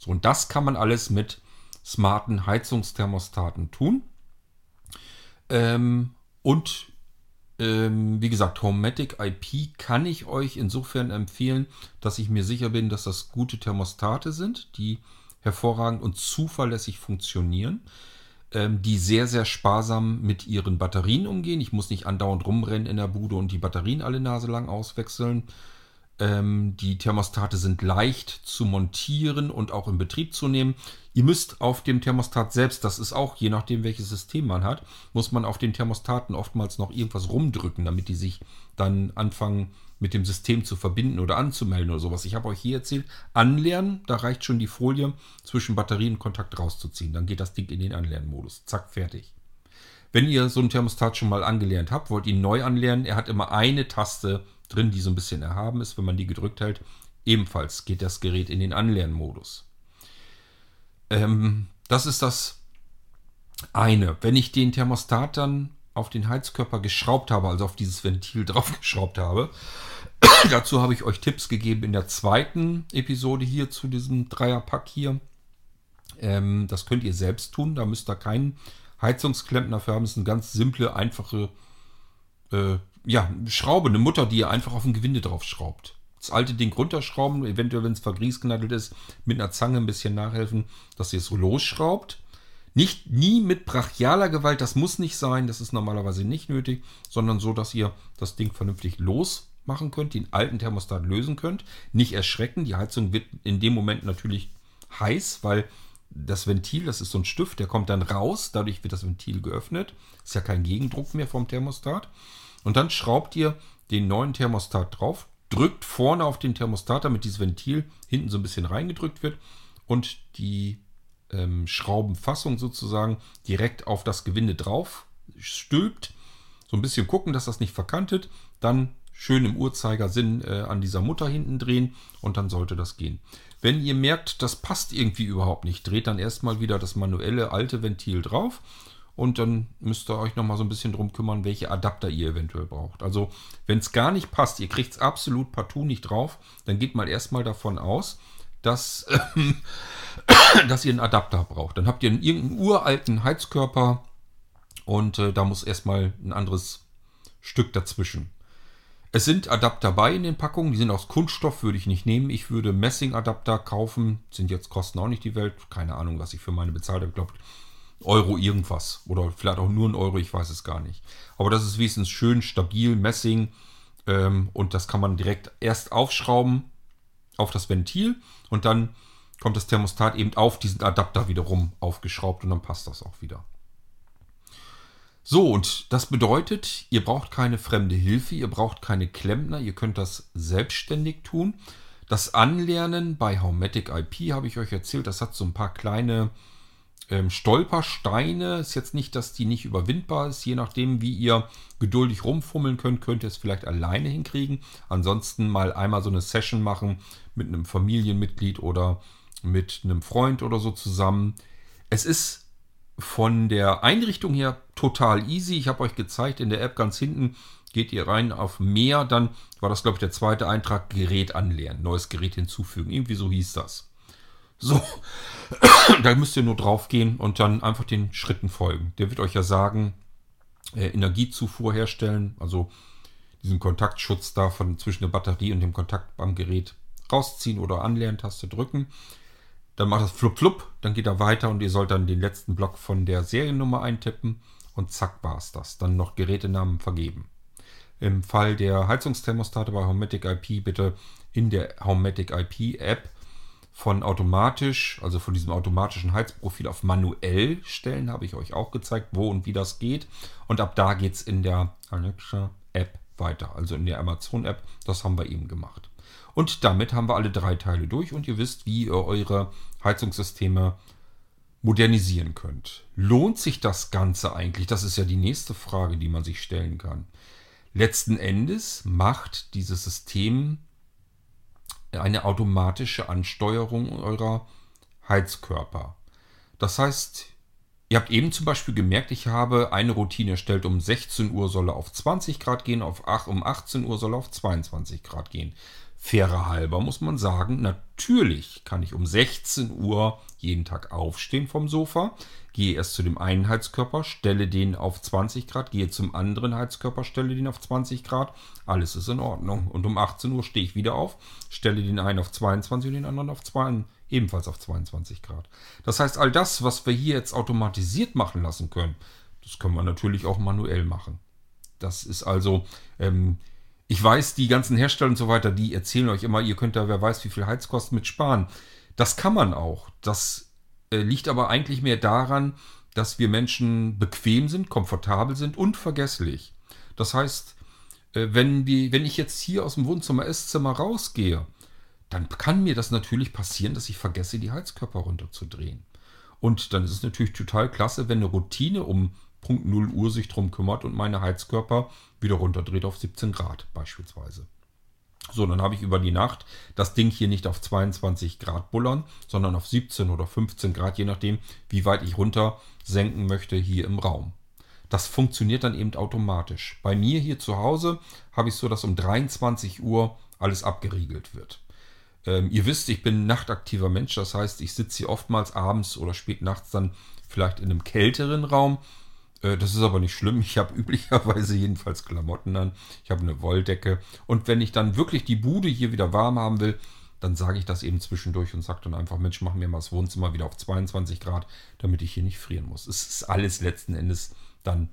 So, und das kann man alles mit smarten Heizungsthermostaten tun. Ähm, und ähm, wie gesagt, Homematic IP kann ich euch insofern empfehlen, dass ich mir sicher bin, dass das gute Thermostate sind, die hervorragend und zuverlässig funktionieren, ähm, die sehr, sehr sparsam mit ihren Batterien umgehen. Ich muss nicht andauernd rumrennen in der Bude und die Batterien alle Nase lang auswechseln. Ähm, die Thermostate sind leicht zu montieren und auch in Betrieb zu nehmen. Ihr müsst auf dem Thermostat selbst, das ist auch je nachdem, welches System man hat, muss man auf den Thermostaten oftmals noch irgendwas rumdrücken, damit die sich dann anfangen mit dem System zu verbinden oder anzumelden oder sowas. Ich habe euch hier erzählt, anlernen, da reicht schon die Folie zwischen Batterie und Kontakt rauszuziehen. Dann geht das Ding in den Anlernmodus. Zack, fertig. Wenn ihr so ein Thermostat schon mal angelernt habt, wollt ihn neu anlernen, er hat immer eine Taste drin, die so ein bisschen erhaben ist. Wenn man die gedrückt hält, ebenfalls geht das Gerät in den Anlernmodus. Ähm, das ist das eine. Wenn ich den Thermostat dann auf den Heizkörper geschraubt habe, also auf dieses Ventil draufgeschraubt habe, dazu habe ich euch Tipps gegeben in der zweiten Episode hier zu diesem Dreierpack hier. Ähm, das könnt ihr selbst tun, da müsst ihr keinen Heizungsklempner für haben. Das ist eine ganz simple, einfache äh, ja, Schraube, eine Mutter, die ihr einfach auf ein Gewinde drauf schraubt. Das alte Ding runterschrauben, eventuell, wenn es vergriesknattelt ist, mit einer Zange ein bisschen nachhelfen, dass ihr es so losschraubt. Nicht nie mit brachialer Gewalt, das muss nicht sein, das ist normalerweise nicht nötig, sondern so, dass ihr das Ding vernünftig losmachen könnt, den alten Thermostat lösen könnt. Nicht erschrecken, die Heizung wird in dem Moment natürlich heiß, weil das Ventil, das ist so ein Stift, der kommt dann raus, dadurch wird das Ventil geöffnet. Ist ja kein Gegendruck mehr vom Thermostat. Und dann schraubt ihr den neuen Thermostat drauf, drückt vorne auf den Thermostat, damit dieses Ventil hinten so ein bisschen reingedrückt wird und die ähm, Schraubenfassung sozusagen direkt auf das Gewinde drauf stülpt. So ein bisschen gucken, dass das nicht verkantet. Dann schön im Uhrzeigersinn äh, an dieser Mutter hinten drehen und dann sollte das gehen. Wenn ihr merkt, das passt irgendwie überhaupt nicht, dreht dann erstmal wieder das manuelle alte Ventil drauf und dann müsst ihr euch nochmal so ein bisschen drum kümmern, welche Adapter ihr eventuell braucht. Also, wenn es gar nicht passt, ihr kriegt es absolut partout nicht drauf, dann geht mal erstmal davon aus, dass, ähm, dass ihr einen Adapter braucht. Dann habt ihr einen irgendeinen uralten Heizkörper und äh, da muss erstmal ein anderes Stück dazwischen. Es sind Adapter bei in den Packungen, die sind aus Kunststoff, würde ich nicht nehmen. Ich würde Messing-Adapter kaufen, sind jetzt kosten auch nicht die Welt. Keine Ahnung, was ich für meine bezahlt habe. Ich glaube, Euro irgendwas. Oder vielleicht auch nur ein Euro, ich weiß es gar nicht. Aber das ist wenigstens schön stabil, Messing. Ähm, und das kann man direkt erst aufschrauben auf das Ventil und dann kommt das Thermostat eben auf diesen Adapter wiederum aufgeschraubt und dann passt das auch wieder. So, und das bedeutet, ihr braucht keine fremde Hilfe, ihr braucht keine Klempner, ihr könnt das selbstständig tun. Das Anlernen bei Haumatic IP habe ich euch erzählt, das hat so ein paar kleine ähm, Stolpersteine. Ist jetzt nicht, dass die nicht überwindbar ist. Je nachdem, wie ihr geduldig rumfummeln könnt, könnt ihr es vielleicht alleine hinkriegen. Ansonsten mal einmal so eine Session machen mit einem Familienmitglied oder mit einem Freund oder so zusammen. Es ist von der Einrichtung her total easy. Ich habe euch gezeigt, in der App ganz hinten geht ihr rein auf mehr. Dann war das, glaube ich, der zweite Eintrag, Gerät anlernen, neues Gerät hinzufügen. Irgendwie so hieß das. So, da müsst ihr nur drauf gehen und dann einfach den Schritten folgen. Der wird euch ja sagen, äh, Energiezufuhr herstellen, also diesen Kontaktschutz da von zwischen der Batterie und dem Kontakt am Gerät rausziehen oder Anlehntaste drücken. Dann macht das flup flup, dann geht er weiter und ihr sollt dann den letzten Block von der Seriennummer eintippen und zack war es das. Dann noch Gerätenamen vergeben. Im Fall der Heizungsthermostate bei Homematic IP bitte in der Homematic IP App von automatisch, also von diesem automatischen Heizprofil auf manuell stellen, habe ich euch auch gezeigt, wo und wie das geht. Und ab da geht es in der Alexa App weiter, also in der Amazon App. Das haben wir eben gemacht. Und damit haben wir alle drei Teile durch und ihr wisst, wie ihr eure Heizungssysteme modernisieren könnt. Lohnt sich das Ganze eigentlich? Das ist ja die nächste Frage, die man sich stellen kann. Letzten Endes macht dieses System eine automatische Ansteuerung eurer Heizkörper. Das heißt, ihr habt eben zum Beispiel gemerkt, ich habe eine Routine erstellt, um 16 Uhr soll er auf 20 Grad gehen, auf 8, um 18 Uhr soll er auf 22 Grad gehen. Fairer halber muss man sagen, natürlich kann ich um 16 Uhr jeden Tag aufstehen vom Sofa, gehe erst zu dem einen Heizkörper, stelle den auf 20 Grad, gehe zum anderen Heizkörper, stelle den auf 20 Grad, alles ist in Ordnung. Und um 18 Uhr stehe ich wieder auf, stelle den einen auf 22 und den anderen auf 2, ebenfalls auf 22 Grad. Das heißt, all das, was wir hier jetzt automatisiert machen lassen können, das können wir natürlich auch manuell machen. Das ist also, ähm, ich weiß, die ganzen Hersteller und so weiter, die erzählen euch immer, ihr könnt da, wer weiß, wie viel Heizkosten mit sparen. Das kann man auch. Das äh, liegt aber eigentlich mehr daran, dass wir Menschen bequem sind, komfortabel sind und vergesslich. Das heißt, äh, wenn, wir, wenn ich jetzt hier aus dem Wohnzimmer, Esszimmer rausgehe, dann kann mir das natürlich passieren, dass ich vergesse, die Heizkörper runterzudrehen. Und dann ist es natürlich total klasse, wenn eine Routine um Punkt 0 Uhr sich drum kümmert und meine Heizkörper wieder runterdreht auf 17 Grad beispielsweise. So, dann habe ich über die Nacht das Ding hier nicht auf 22 Grad bullern, sondern auf 17 oder 15 Grad, je nachdem, wie weit ich runter senken möchte hier im Raum. Das funktioniert dann eben automatisch. Bei mir hier zu Hause habe ich so, dass um 23 Uhr alles abgeriegelt wird. Ähm, ihr wisst, ich bin nachtaktiver Mensch, das heißt, ich sitze hier oftmals abends oder spät nachts dann vielleicht in einem kälteren Raum das ist aber nicht schlimm. Ich habe üblicherweise jedenfalls Klamotten an. Ich habe eine Wolldecke. Und wenn ich dann wirklich die Bude hier wieder warm haben will, dann sage ich das eben zwischendurch und sage dann einfach, Mensch, mach mir mal das Wohnzimmer wieder auf 22 Grad, damit ich hier nicht frieren muss. Es ist alles letzten Endes dann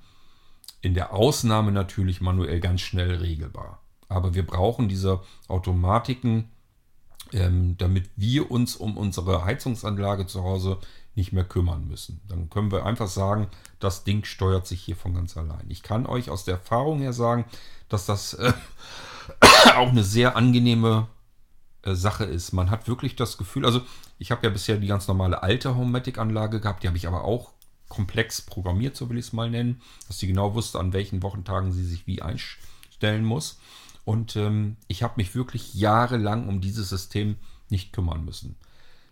in der Ausnahme natürlich manuell ganz schnell regelbar. Aber wir brauchen diese Automatiken, ähm, damit wir uns um unsere Heizungsanlage zu Hause nicht mehr kümmern müssen. Dann können wir einfach sagen, das Ding steuert sich hier von ganz allein. Ich kann euch aus der Erfahrung her sagen, dass das äh, auch eine sehr angenehme äh, Sache ist. Man hat wirklich das Gefühl, also ich habe ja bisher die ganz normale alte Homematic-Anlage gehabt, die habe ich aber auch komplex programmiert, so will ich es mal nennen, dass sie genau wusste, an welchen Wochentagen sie sich wie einstellen muss. Und ähm, ich habe mich wirklich jahrelang um dieses System nicht kümmern müssen.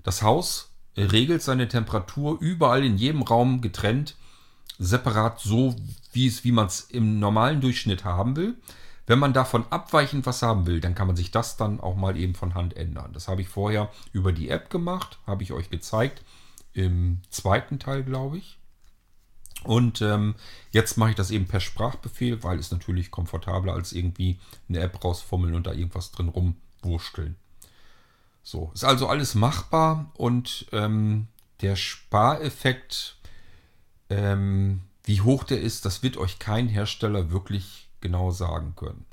Das Haus regelt seine Temperatur überall in jedem Raum getrennt, separat so, wie wie man es im normalen Durchschnitt haben will. Wenn man davon abweichend was haben will, dann kann man sich das dann auch mal eben von Hand ändern. Das habe ich vorher über die App gemacht, habe ich euch gezeigt, im zweiten Teil, glaube ich. Und ähm, jetzt mache ich das eben per Sprachbefehl, weil es natürlich komfortabler als irgendwie eine App rausfummeln und da irgendwas drin rumwurschteln. So, ist also alles machbar und ähm, der Spareffekt, ähm, wie hoch der ist, das wird euch kein Hersteller wirklich genau sagen können.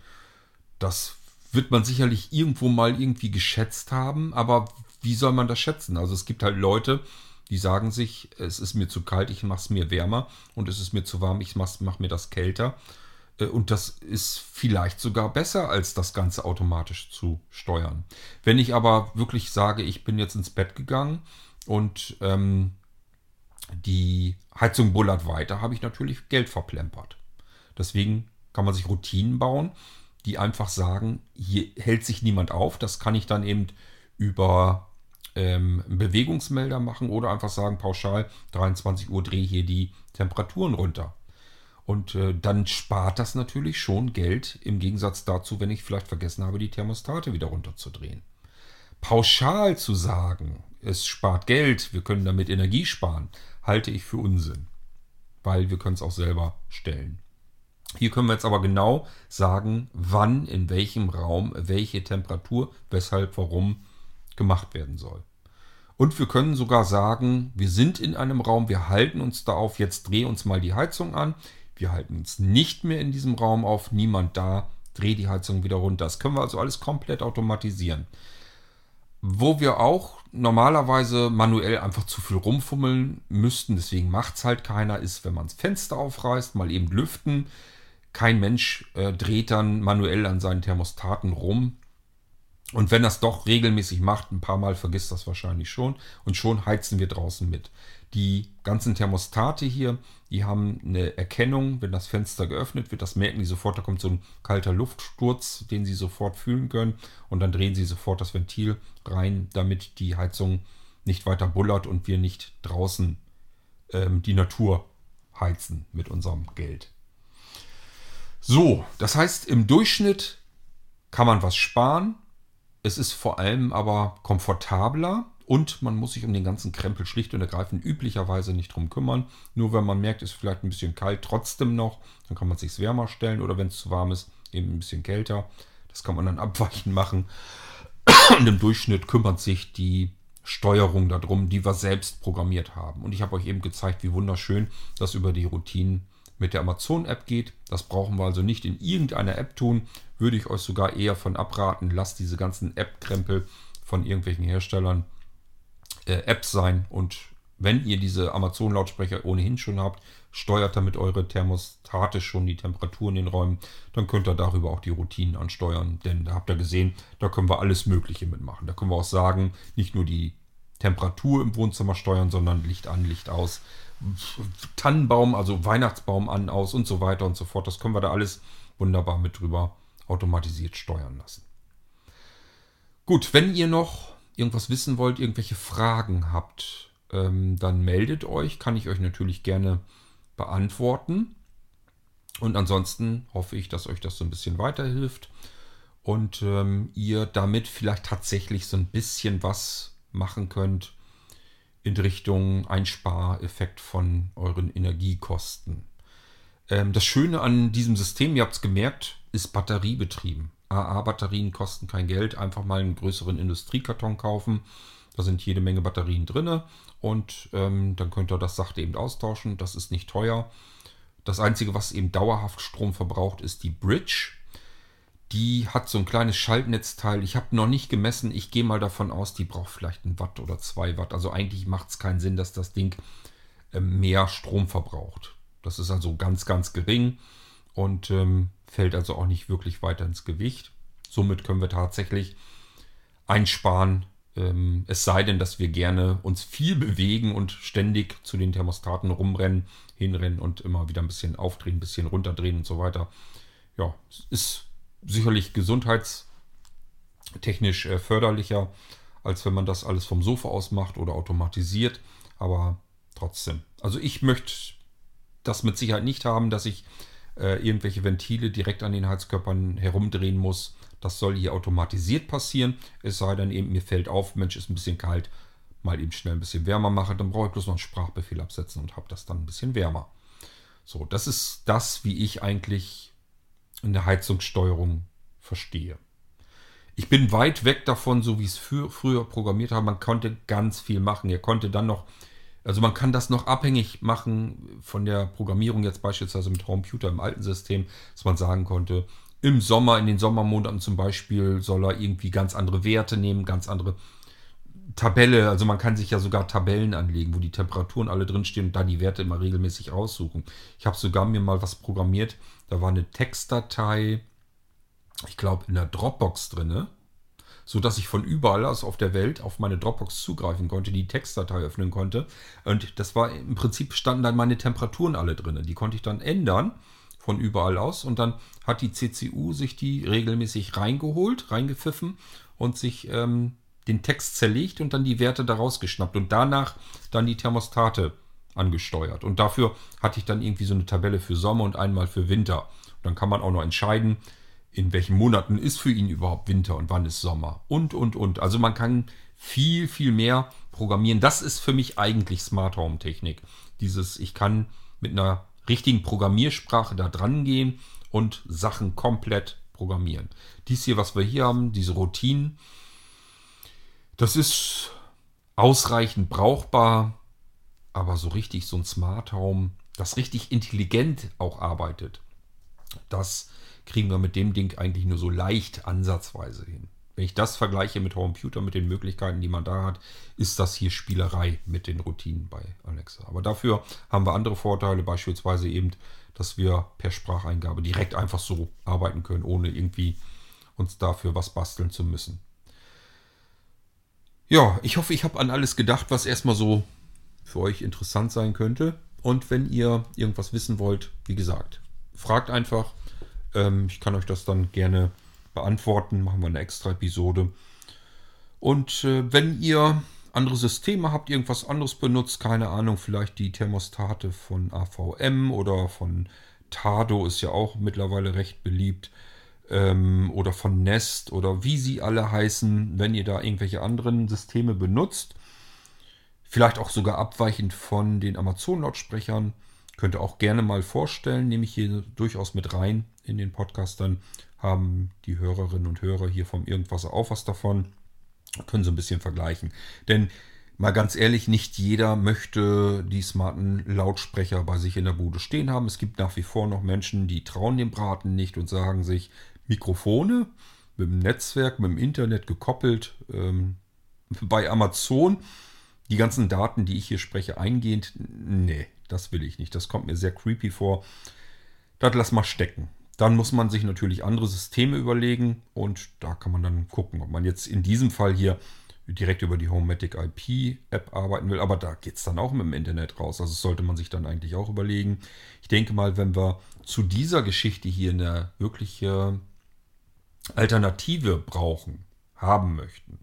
Das wird man sicherlich irgendwo mal irgendwie geschätzt haben, aber wie soll man das schätzen? Also es gibt halt Leute, die sagen sich, es ist mir zu kalt, ich mache es mir wärmer und es ist mir zu warm, ich mache mach mir das kälter. Äh, und das ist vielleicht sogar besser, als das Ganze automatisch zu steuern. Wenn ich aber wirklich sage, ich bin jetzt ins Bett gegangen und ähm, die Heizung bullert weiter, habe ich natürlich Geld verplempert. Deswegen kann man sich Routinen bauen, die einfach sagen, hier hält sich niemand auf. Das kann ich dann eben über ähm, Bewegungsmelder machen oder einfach sagen, pauschal 23 Uhr drehe hier die Temperaturen runter. Und äh, dann spart das natürlich schon Geld im Gegensatz dazu, wenn ich vielleicht vergessen habe, die Thermostate wieder runterzudrehen. Pauschal zu sagen, es spart Geld, wir können damit Energie sparen, halte ich für Unsinn. Weil wir können es auch selber stellen. Hier können wir jetzt aber genau sagen, wann, in welchem Raum, welche Temperatur, weshalb, warum gemacht werden soll. Und wir können sogar sagen, wir sind in einem Raum, wir halten uns da auf, jetzt dreh uns mal die Heizung an. Wir halten uns nicht mehr in diesem Raum auf, niemand da, dreh die Heizung wieder runter. Das können wir also alles komplett automatisieren. Wo wir auch normalerweise manuell einfach zu viel rumfummeln müssten, deswegen macht es halt keiner, ist, wenn man das Fenster aufreißt, mal eben lüften. Kein Mensch äh, dreht dann manuell an seinen Thermostaten rum. Und wenn das doch regelmäßig macht, ein paar Mal vergisst das wahrscheinlich schon und schon heizen wir draußen mit. Die ganzen Thermostate hier, die haben eine Erkennung, wenn das Fenster geöffnet wird, das merken die sofort, da kommt so ein kalter Luftsturz, den sie sofort fühlen können und dann drehen sie sofort das Ventil rein, damit die Heizung nicht weiter bullert und wir nicht draußen ähm, die Natur heizen mit unserem Geld. So, das heißt, im Durchschnitt kann man was sparen. Es ist vor allem aber komfortabler und man muss sich um den ganzen Krempel schlicht und ergreifend üblicherweise nicht drum kümmern. Nur wenn man merkt, es ist vielleicht ein bisschen kalt trotzdem noch, dann kann man es sich wärmer stellen oder wenn es zu warm ist, eben ein bisschen kälter. Das kann man dann abweichen machen. Und im Durchschnitt kümmert sich die Steuerung darum, die wir selbst programmiert haben. Und ich habe euch eben gezeigt, wie wunderschön das über die Routinen mit der Amazon-App geht. Das brauchen wir also nicht in irgendeiner App tun. Würde ich euch sogar eher von abraten. Lasst diese ganzen App-Krempel von irgendwelchen Herstellern äh, Apps sein. Und wenn ihr diese Amazon-Lautsprecher ohnehin schon habt, steuert damit eure Thermostate schon die Temperatur in den Räumen, dann könnt ihr darüber auch die Routinen ansteuern. Denn da habt ihr gesehen, da können wir alles Mögliche mitmachen. Da können wir auch sagen, nicht nur die Temperatur im Wohnzimmer steuern, sondern Licht an, Licht aus. Tannenbaum, also Weihnachtsbaum an, aus und so weiter und so fort. Das können wir da alles wunderbar mit drüber automatisiert steuern lassen. Gut, wenn ihr noch irgendwas wissen wollt, irgendwelche Fragen habt, ähm, dann meldet euch. Kann ich euch natürlich gerne beantworten. Und ansonsten hoffe ich, dass euch das so ein bisschen weiterhilft und ähm, ihr damit vielleicht tatsächlich so ein bisschen was machen könnt in Richtung Einspareffekt von euren Energiekosten. Ähm, das Schöne an diesem System, ihr habt es gemerkt, ist batteriebetrieben. AA-Batterien kosten kein Geld. Einfach mal einen größeren Industriekarton kaufen. Da sind jede Menge Batterien drin und ähm, dann könnt ihr das sachte eben austauschen. Das ist nicht teuer. Das Einzige, was eben dauerhaft Strom verbraucht, ist die Bridge. Die hat so ein kleines Schaltnetzteil. Ich habe noch nicht gemessen. Ich gehe mal davon aus, die braucht vielleicht ein Watt oder zwei Watt. Also eigentlich macht es keinen Sinn, dass das Ding äh, mehr Strom verbraucht. Das ist also ganz, ganz gering und ähm, fällt also auch nicht wirklich weiter ins Gewicht. Somit können wir tatsächlich einsparen. Ähm, es sei denn, dass wir gerne uns viel bewegen und ständig zu den Thermostaten rumrennen, hinrennen und immer wieder ein bisschen aufdrehen, ein bisschen runterdrehen und so weiter. Ja, ist sicherlich gesundheitstechnisch äh, förderlicher, als wenn man das alles vom Sofa aus macht oder automatisiert. Aber trotzdem. Also ich möchte das mit Sicherheit nicht haben, dass ich äh, irgendwelche Ventile direkt an den Heizkörpern herumdrehen muss. Das soll hier automatisiert passieren. Es sei denn eben, mir fällt auf, Mensch, ist ein bisschen kalt, mal eben schnell ein bisschen wärmer mache, dann brauche ich bloß noch einen Sprachbefehl absetzen und habe das dann ein bisschen wärmer. So, das ist das, wie ich eigentlich in der Heizungssteuerung verstehe. Ich bin weit weg davon, so wie es früher programmiert habe. Man konnte ganz viel machen. Ihr konnte dann noch, also man kann das noch abhängig machen von der Programmierung jetzt beispielsweise mit Computer im alten System, dass man sagen konnte, im Sommer, in den Sommermonaten zum Beispiel, soll er irgendwie ganz andere Werte nehmen, ganz andere Tabelle. Also man kann sich ja sogar Tabellen anlegen, wo die Temperaturen alle drinstehen und da die Werte immer regelmäßig raussuchen. Ich habe sogar mir mal was programmiert, da war eine Textdatei, ich glaube, in der Dropbox drin, sodass ich von überall aus auf der Welt auf meine Dropbox zugreifen konnte, die Textdatei öffnen konnte. Und das war im Prinzip standen dann meine Temperaturen alle drin. Die konnte ich dann ändern von überall aus und dann hat die CCU sich die regelmäßig reingeholt, reingepfiffen und sich ähm, den Text zerlegt und dann die Werte daraus geschnappt und danach dann die Thermostate angesteuert. Und dafür hatte ich dann irgendwie so eine Tabelle für Sommer und einmal für Winter. Und dann kann man auch noch entscheiden, in welchen Monaten ist für ihn überhaupt Winter und wann ist Sommer. Und, und, und. Also man kann viel, viel mehr programmieren. Das ist für mich eigentlich Smart Home Technik. Dieses, ich kann mit einer richtigen Programmiersprache da dran gehen und Sachen komplett programmieren. Dies hier, was wir hier haben, diese Routinen, das ist ausreichend brauchbar, aber so richtig so ein Smart Home, das richtig intelligent auch arbeitet, das kriegen wir mit dem Ding eigentlich nur so leicht ansatzweise hin. Wenn ich das vergleiche mit Computer, mit den Möglichkeiten, die man da hat, ist das hier Spielerei mit den Routinen bei Alexa. Aber dafür haben wir andere Vorteile, beispielsweise eben, dass wir per Spracheingabe direkt einfach so arbeiten können, ohne irgendwie uns dafür was basteln zu müssen. Ja, ich hoffe, ich habe an alles gedacht, was erstmal so für euch interessant sein könnte. Und wenn ihr irgendwas wissen wollt, wie gesagt, fragt einfach. Ähm, ich kann euch das dann gerne beantworten. Machen wir eine extra Episode. Und äh, wenn ihr andere Systeme habt, irgendwas anderes benutzt, keine Ahnung, vielleicht die Thermostate von AVM oder von Tado ist ja auch mittlerweile recht beliebt. Ähm, oder von Nest oder wie sie alle heißen, wenn ihr da irgendwelche anderen Systeme benutzt, vielleicht auch sogar abweichend von den Amazon-Lautsprechern, könnt ihr auch gerne mal vorstellen, nehme ich hier durchaus mit rein in den Podcast, dann haben die Hörerinnen und Hörer hier vom Irgendwas auch was davon, können so ein bisschen vergleichen. Denn mal ganz ehrlich, nicht jeder möchte die smarten Lautsprecher bei sich in der Bude stehen haben. Es gibt nach wie vor noch Menschen, die trauen dem Braten nicht und sagen sich, Mikrofone mit dem Netzwerk, mit dem Internet gekoppelt, ähm, bei Amazon die ganzen Daten, die ich hier spreche, eingehend, nee, das will ich nicht. Das kommt mir sehr creepy vor. Das lass mal stecken. Dann muss man sich natürlich andere Systeme überlegen und da kann man dann gucken, ob man jetzt in diesem Fall hier direkt über die Homematic IP App arbeiten will. Aber da geht es dann auch mit dem Internet raus. Also sollte man sich dann eigentlich auch überlegen. Ich denke mal, wenn wir zu dieser Geschichte hier eine wirkliche Alternative brauchen, haben möchten,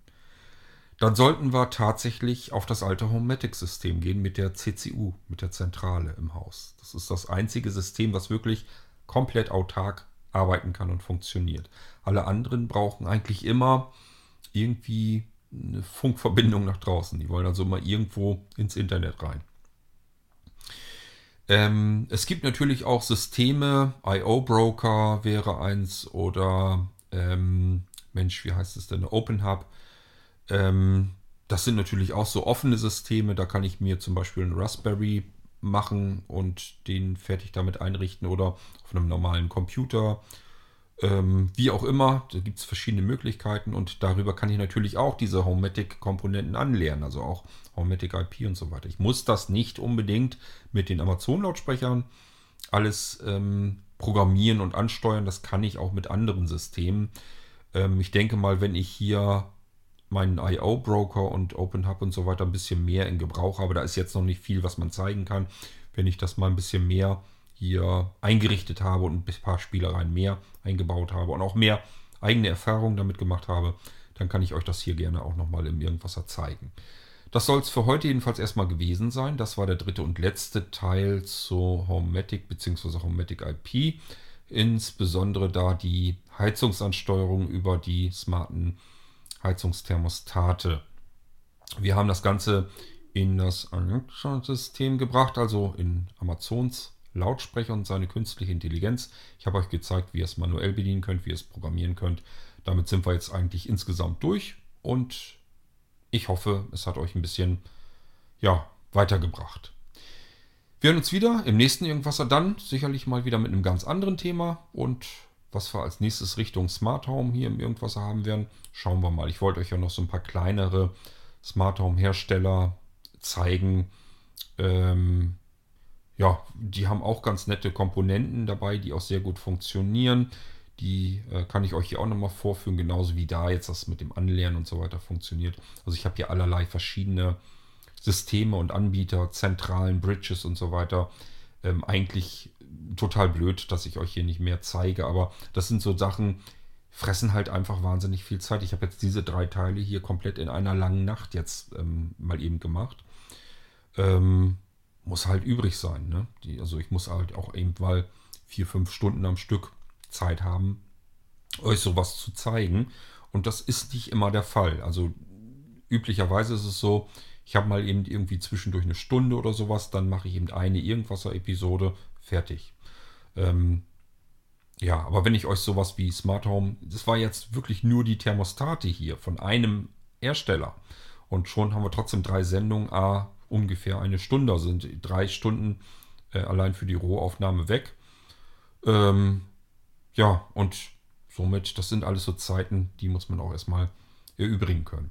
dann sollten wir tatsächlich auf das alte Homematic-System gehen mit der CCU, mit der Zentrale im Haus. Das ist das einzige System, was wirklich komplett autark arbeiten kann und funktioniert. Alle anderen brauchen eigentlich immer irgendwie eine Funkverbindung nach draußen. Die wollen also immer irgendwo ins Internet rein. Ähm, es gibt natürlich auch Systeme, IO-Broker wäre eins oder ähm, Mensch, wie heißt es denn? Open Hub ähm, das sind natürlich auch so offene Systeme. Da kann ich mir zum Beispiel einen Raspberry machen und den fertig damit einrichten oder auf einem normalen Computer. Ähm, wie auch immer, da gibt es verschiedene Möglichkeiten und darüber kann ich natürlich auch diese Homematic-Komponenten anlernen, also auch Homematic IP und so weiter. Ich muss das nicht unbedingt mit den Amazon-Lautsprechern alles ähm, programmieren und ansteuern, das kann ich auch mit anderen Systemen. Ähm, ich denke mal, wenn ich hier meinen IO-Broker und OpenHub und so weiter ein bisschen mehr in Gebrauch habe. Da ist jetzt noch nicht viel, was man zeigen kann. Wenn ich das mal ein bisschen mehr hier eingerichtet habe und ein paar Spielereien mehr eingebaut habe und auch mehr eigene Erfahrungen damit gemacht habe, dann kann ich euch das hier gerne auch nochmal im Irgendwasser zeigen. Das soll es für heute jedenfalls erstmal gewesen sein. Das war der dritte und letzte Teil zu Homematic bzw. Homematic IP. Insbesondere da die Heizungsansteuerung über die smarten Heizungsthermostate. Wir haben das Ganze in das Alexa-System gebracht, also in Amazons Lautsprecher und seine künstliche Intelligenz. Ich habe euch gezeigt, wie ihr es manuell bedienen könnt, wie ihr es programmieren könnt. Damit sind wir jetzt eigentlich insgesamt durch und ich hoffe, es hat euch ein bisschen ja, weitergebracht. Wir hören uns wieder im nächsten Irgendwasser dann sicherlich mal wieder mit einem ganz anderen Thema und was wir als nächstes Richtung Smart Home hier im Irgendwas haben werden, schauen wir mal. Ich wollte euch ja noch so ein paar kleinere Smart Home Hersteller zeigen. Ähm, ja, die haben auch ganz nette Komponenten dabei, die auch sehr gut funktionieren. Die äh, kann ich euch hier auch nochmal vorführen, genauso wie da jetzt das mit dem Anlernen und so weiter funktioniert. Also ich habe hier allerlei verschiedene Systeme und Anbieter, zentralen Bridges und so weiter. Ähm, eigentlich total blöd, dass ich euch hier nicht mehr zeige, aber das sind so Sachen, fressen halt einfach wahnsinnig viel Zeit. Ich habe jetzt diese drei Teile hier komplett in einer langen Nacht jetzt ähm, mal eben gemacht. Ähm, muss halt übrig sein. Ne? Die, also ich muss halt auch eben mal vier, fünf Stunden am Stück Zeit haben, euch sowas zu zeigen. Und das ist nicht immer der Fall. Also üblicherweise ist es so, Ich habe mal eben irgendwie zwischendurch eine Stunde oder sowas, dann mache ich eben eine Irgendwasser-Episode, fertig. Ähm, ja, aber wenn ich euch sowas wie Smart Home, das war jetzt wirklich nur die Thermostate hier von einem Hersteller. Und schon haben wir trotzdem drei Sendungen, a ungefähr eine Stunde, sind drei Stunden äh, allein für die Rohaufnahme weg. Ähm, ja, und somit, das sind alles so Zeiten, die muss man auch erstmal erübrigen können.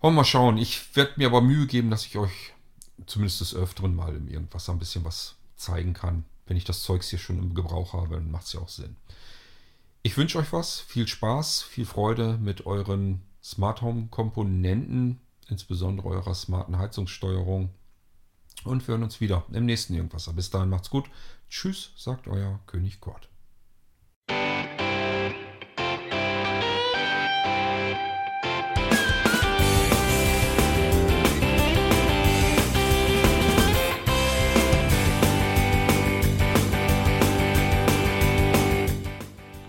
Wollen wir mal schauen. Ich werde mir aber Mühe geben, dass ich euch zumindest des Öfteren mal Irgendwas ein bisschen was zeigen kann. Wenn ich das Zeugs hier schon im Gebrauch habe, dann macht es ja auch Sinn. Ich wünsche euch was, viel Spaß, viel Freude mit euren Smart Home Komponenten, insbesondere eurer smarten Heizungssteuerung. Und wir hören uns wieder im nächsten Irgendwas. Bis dahin macht's gut. Tschüss, sagt euer König Kurt.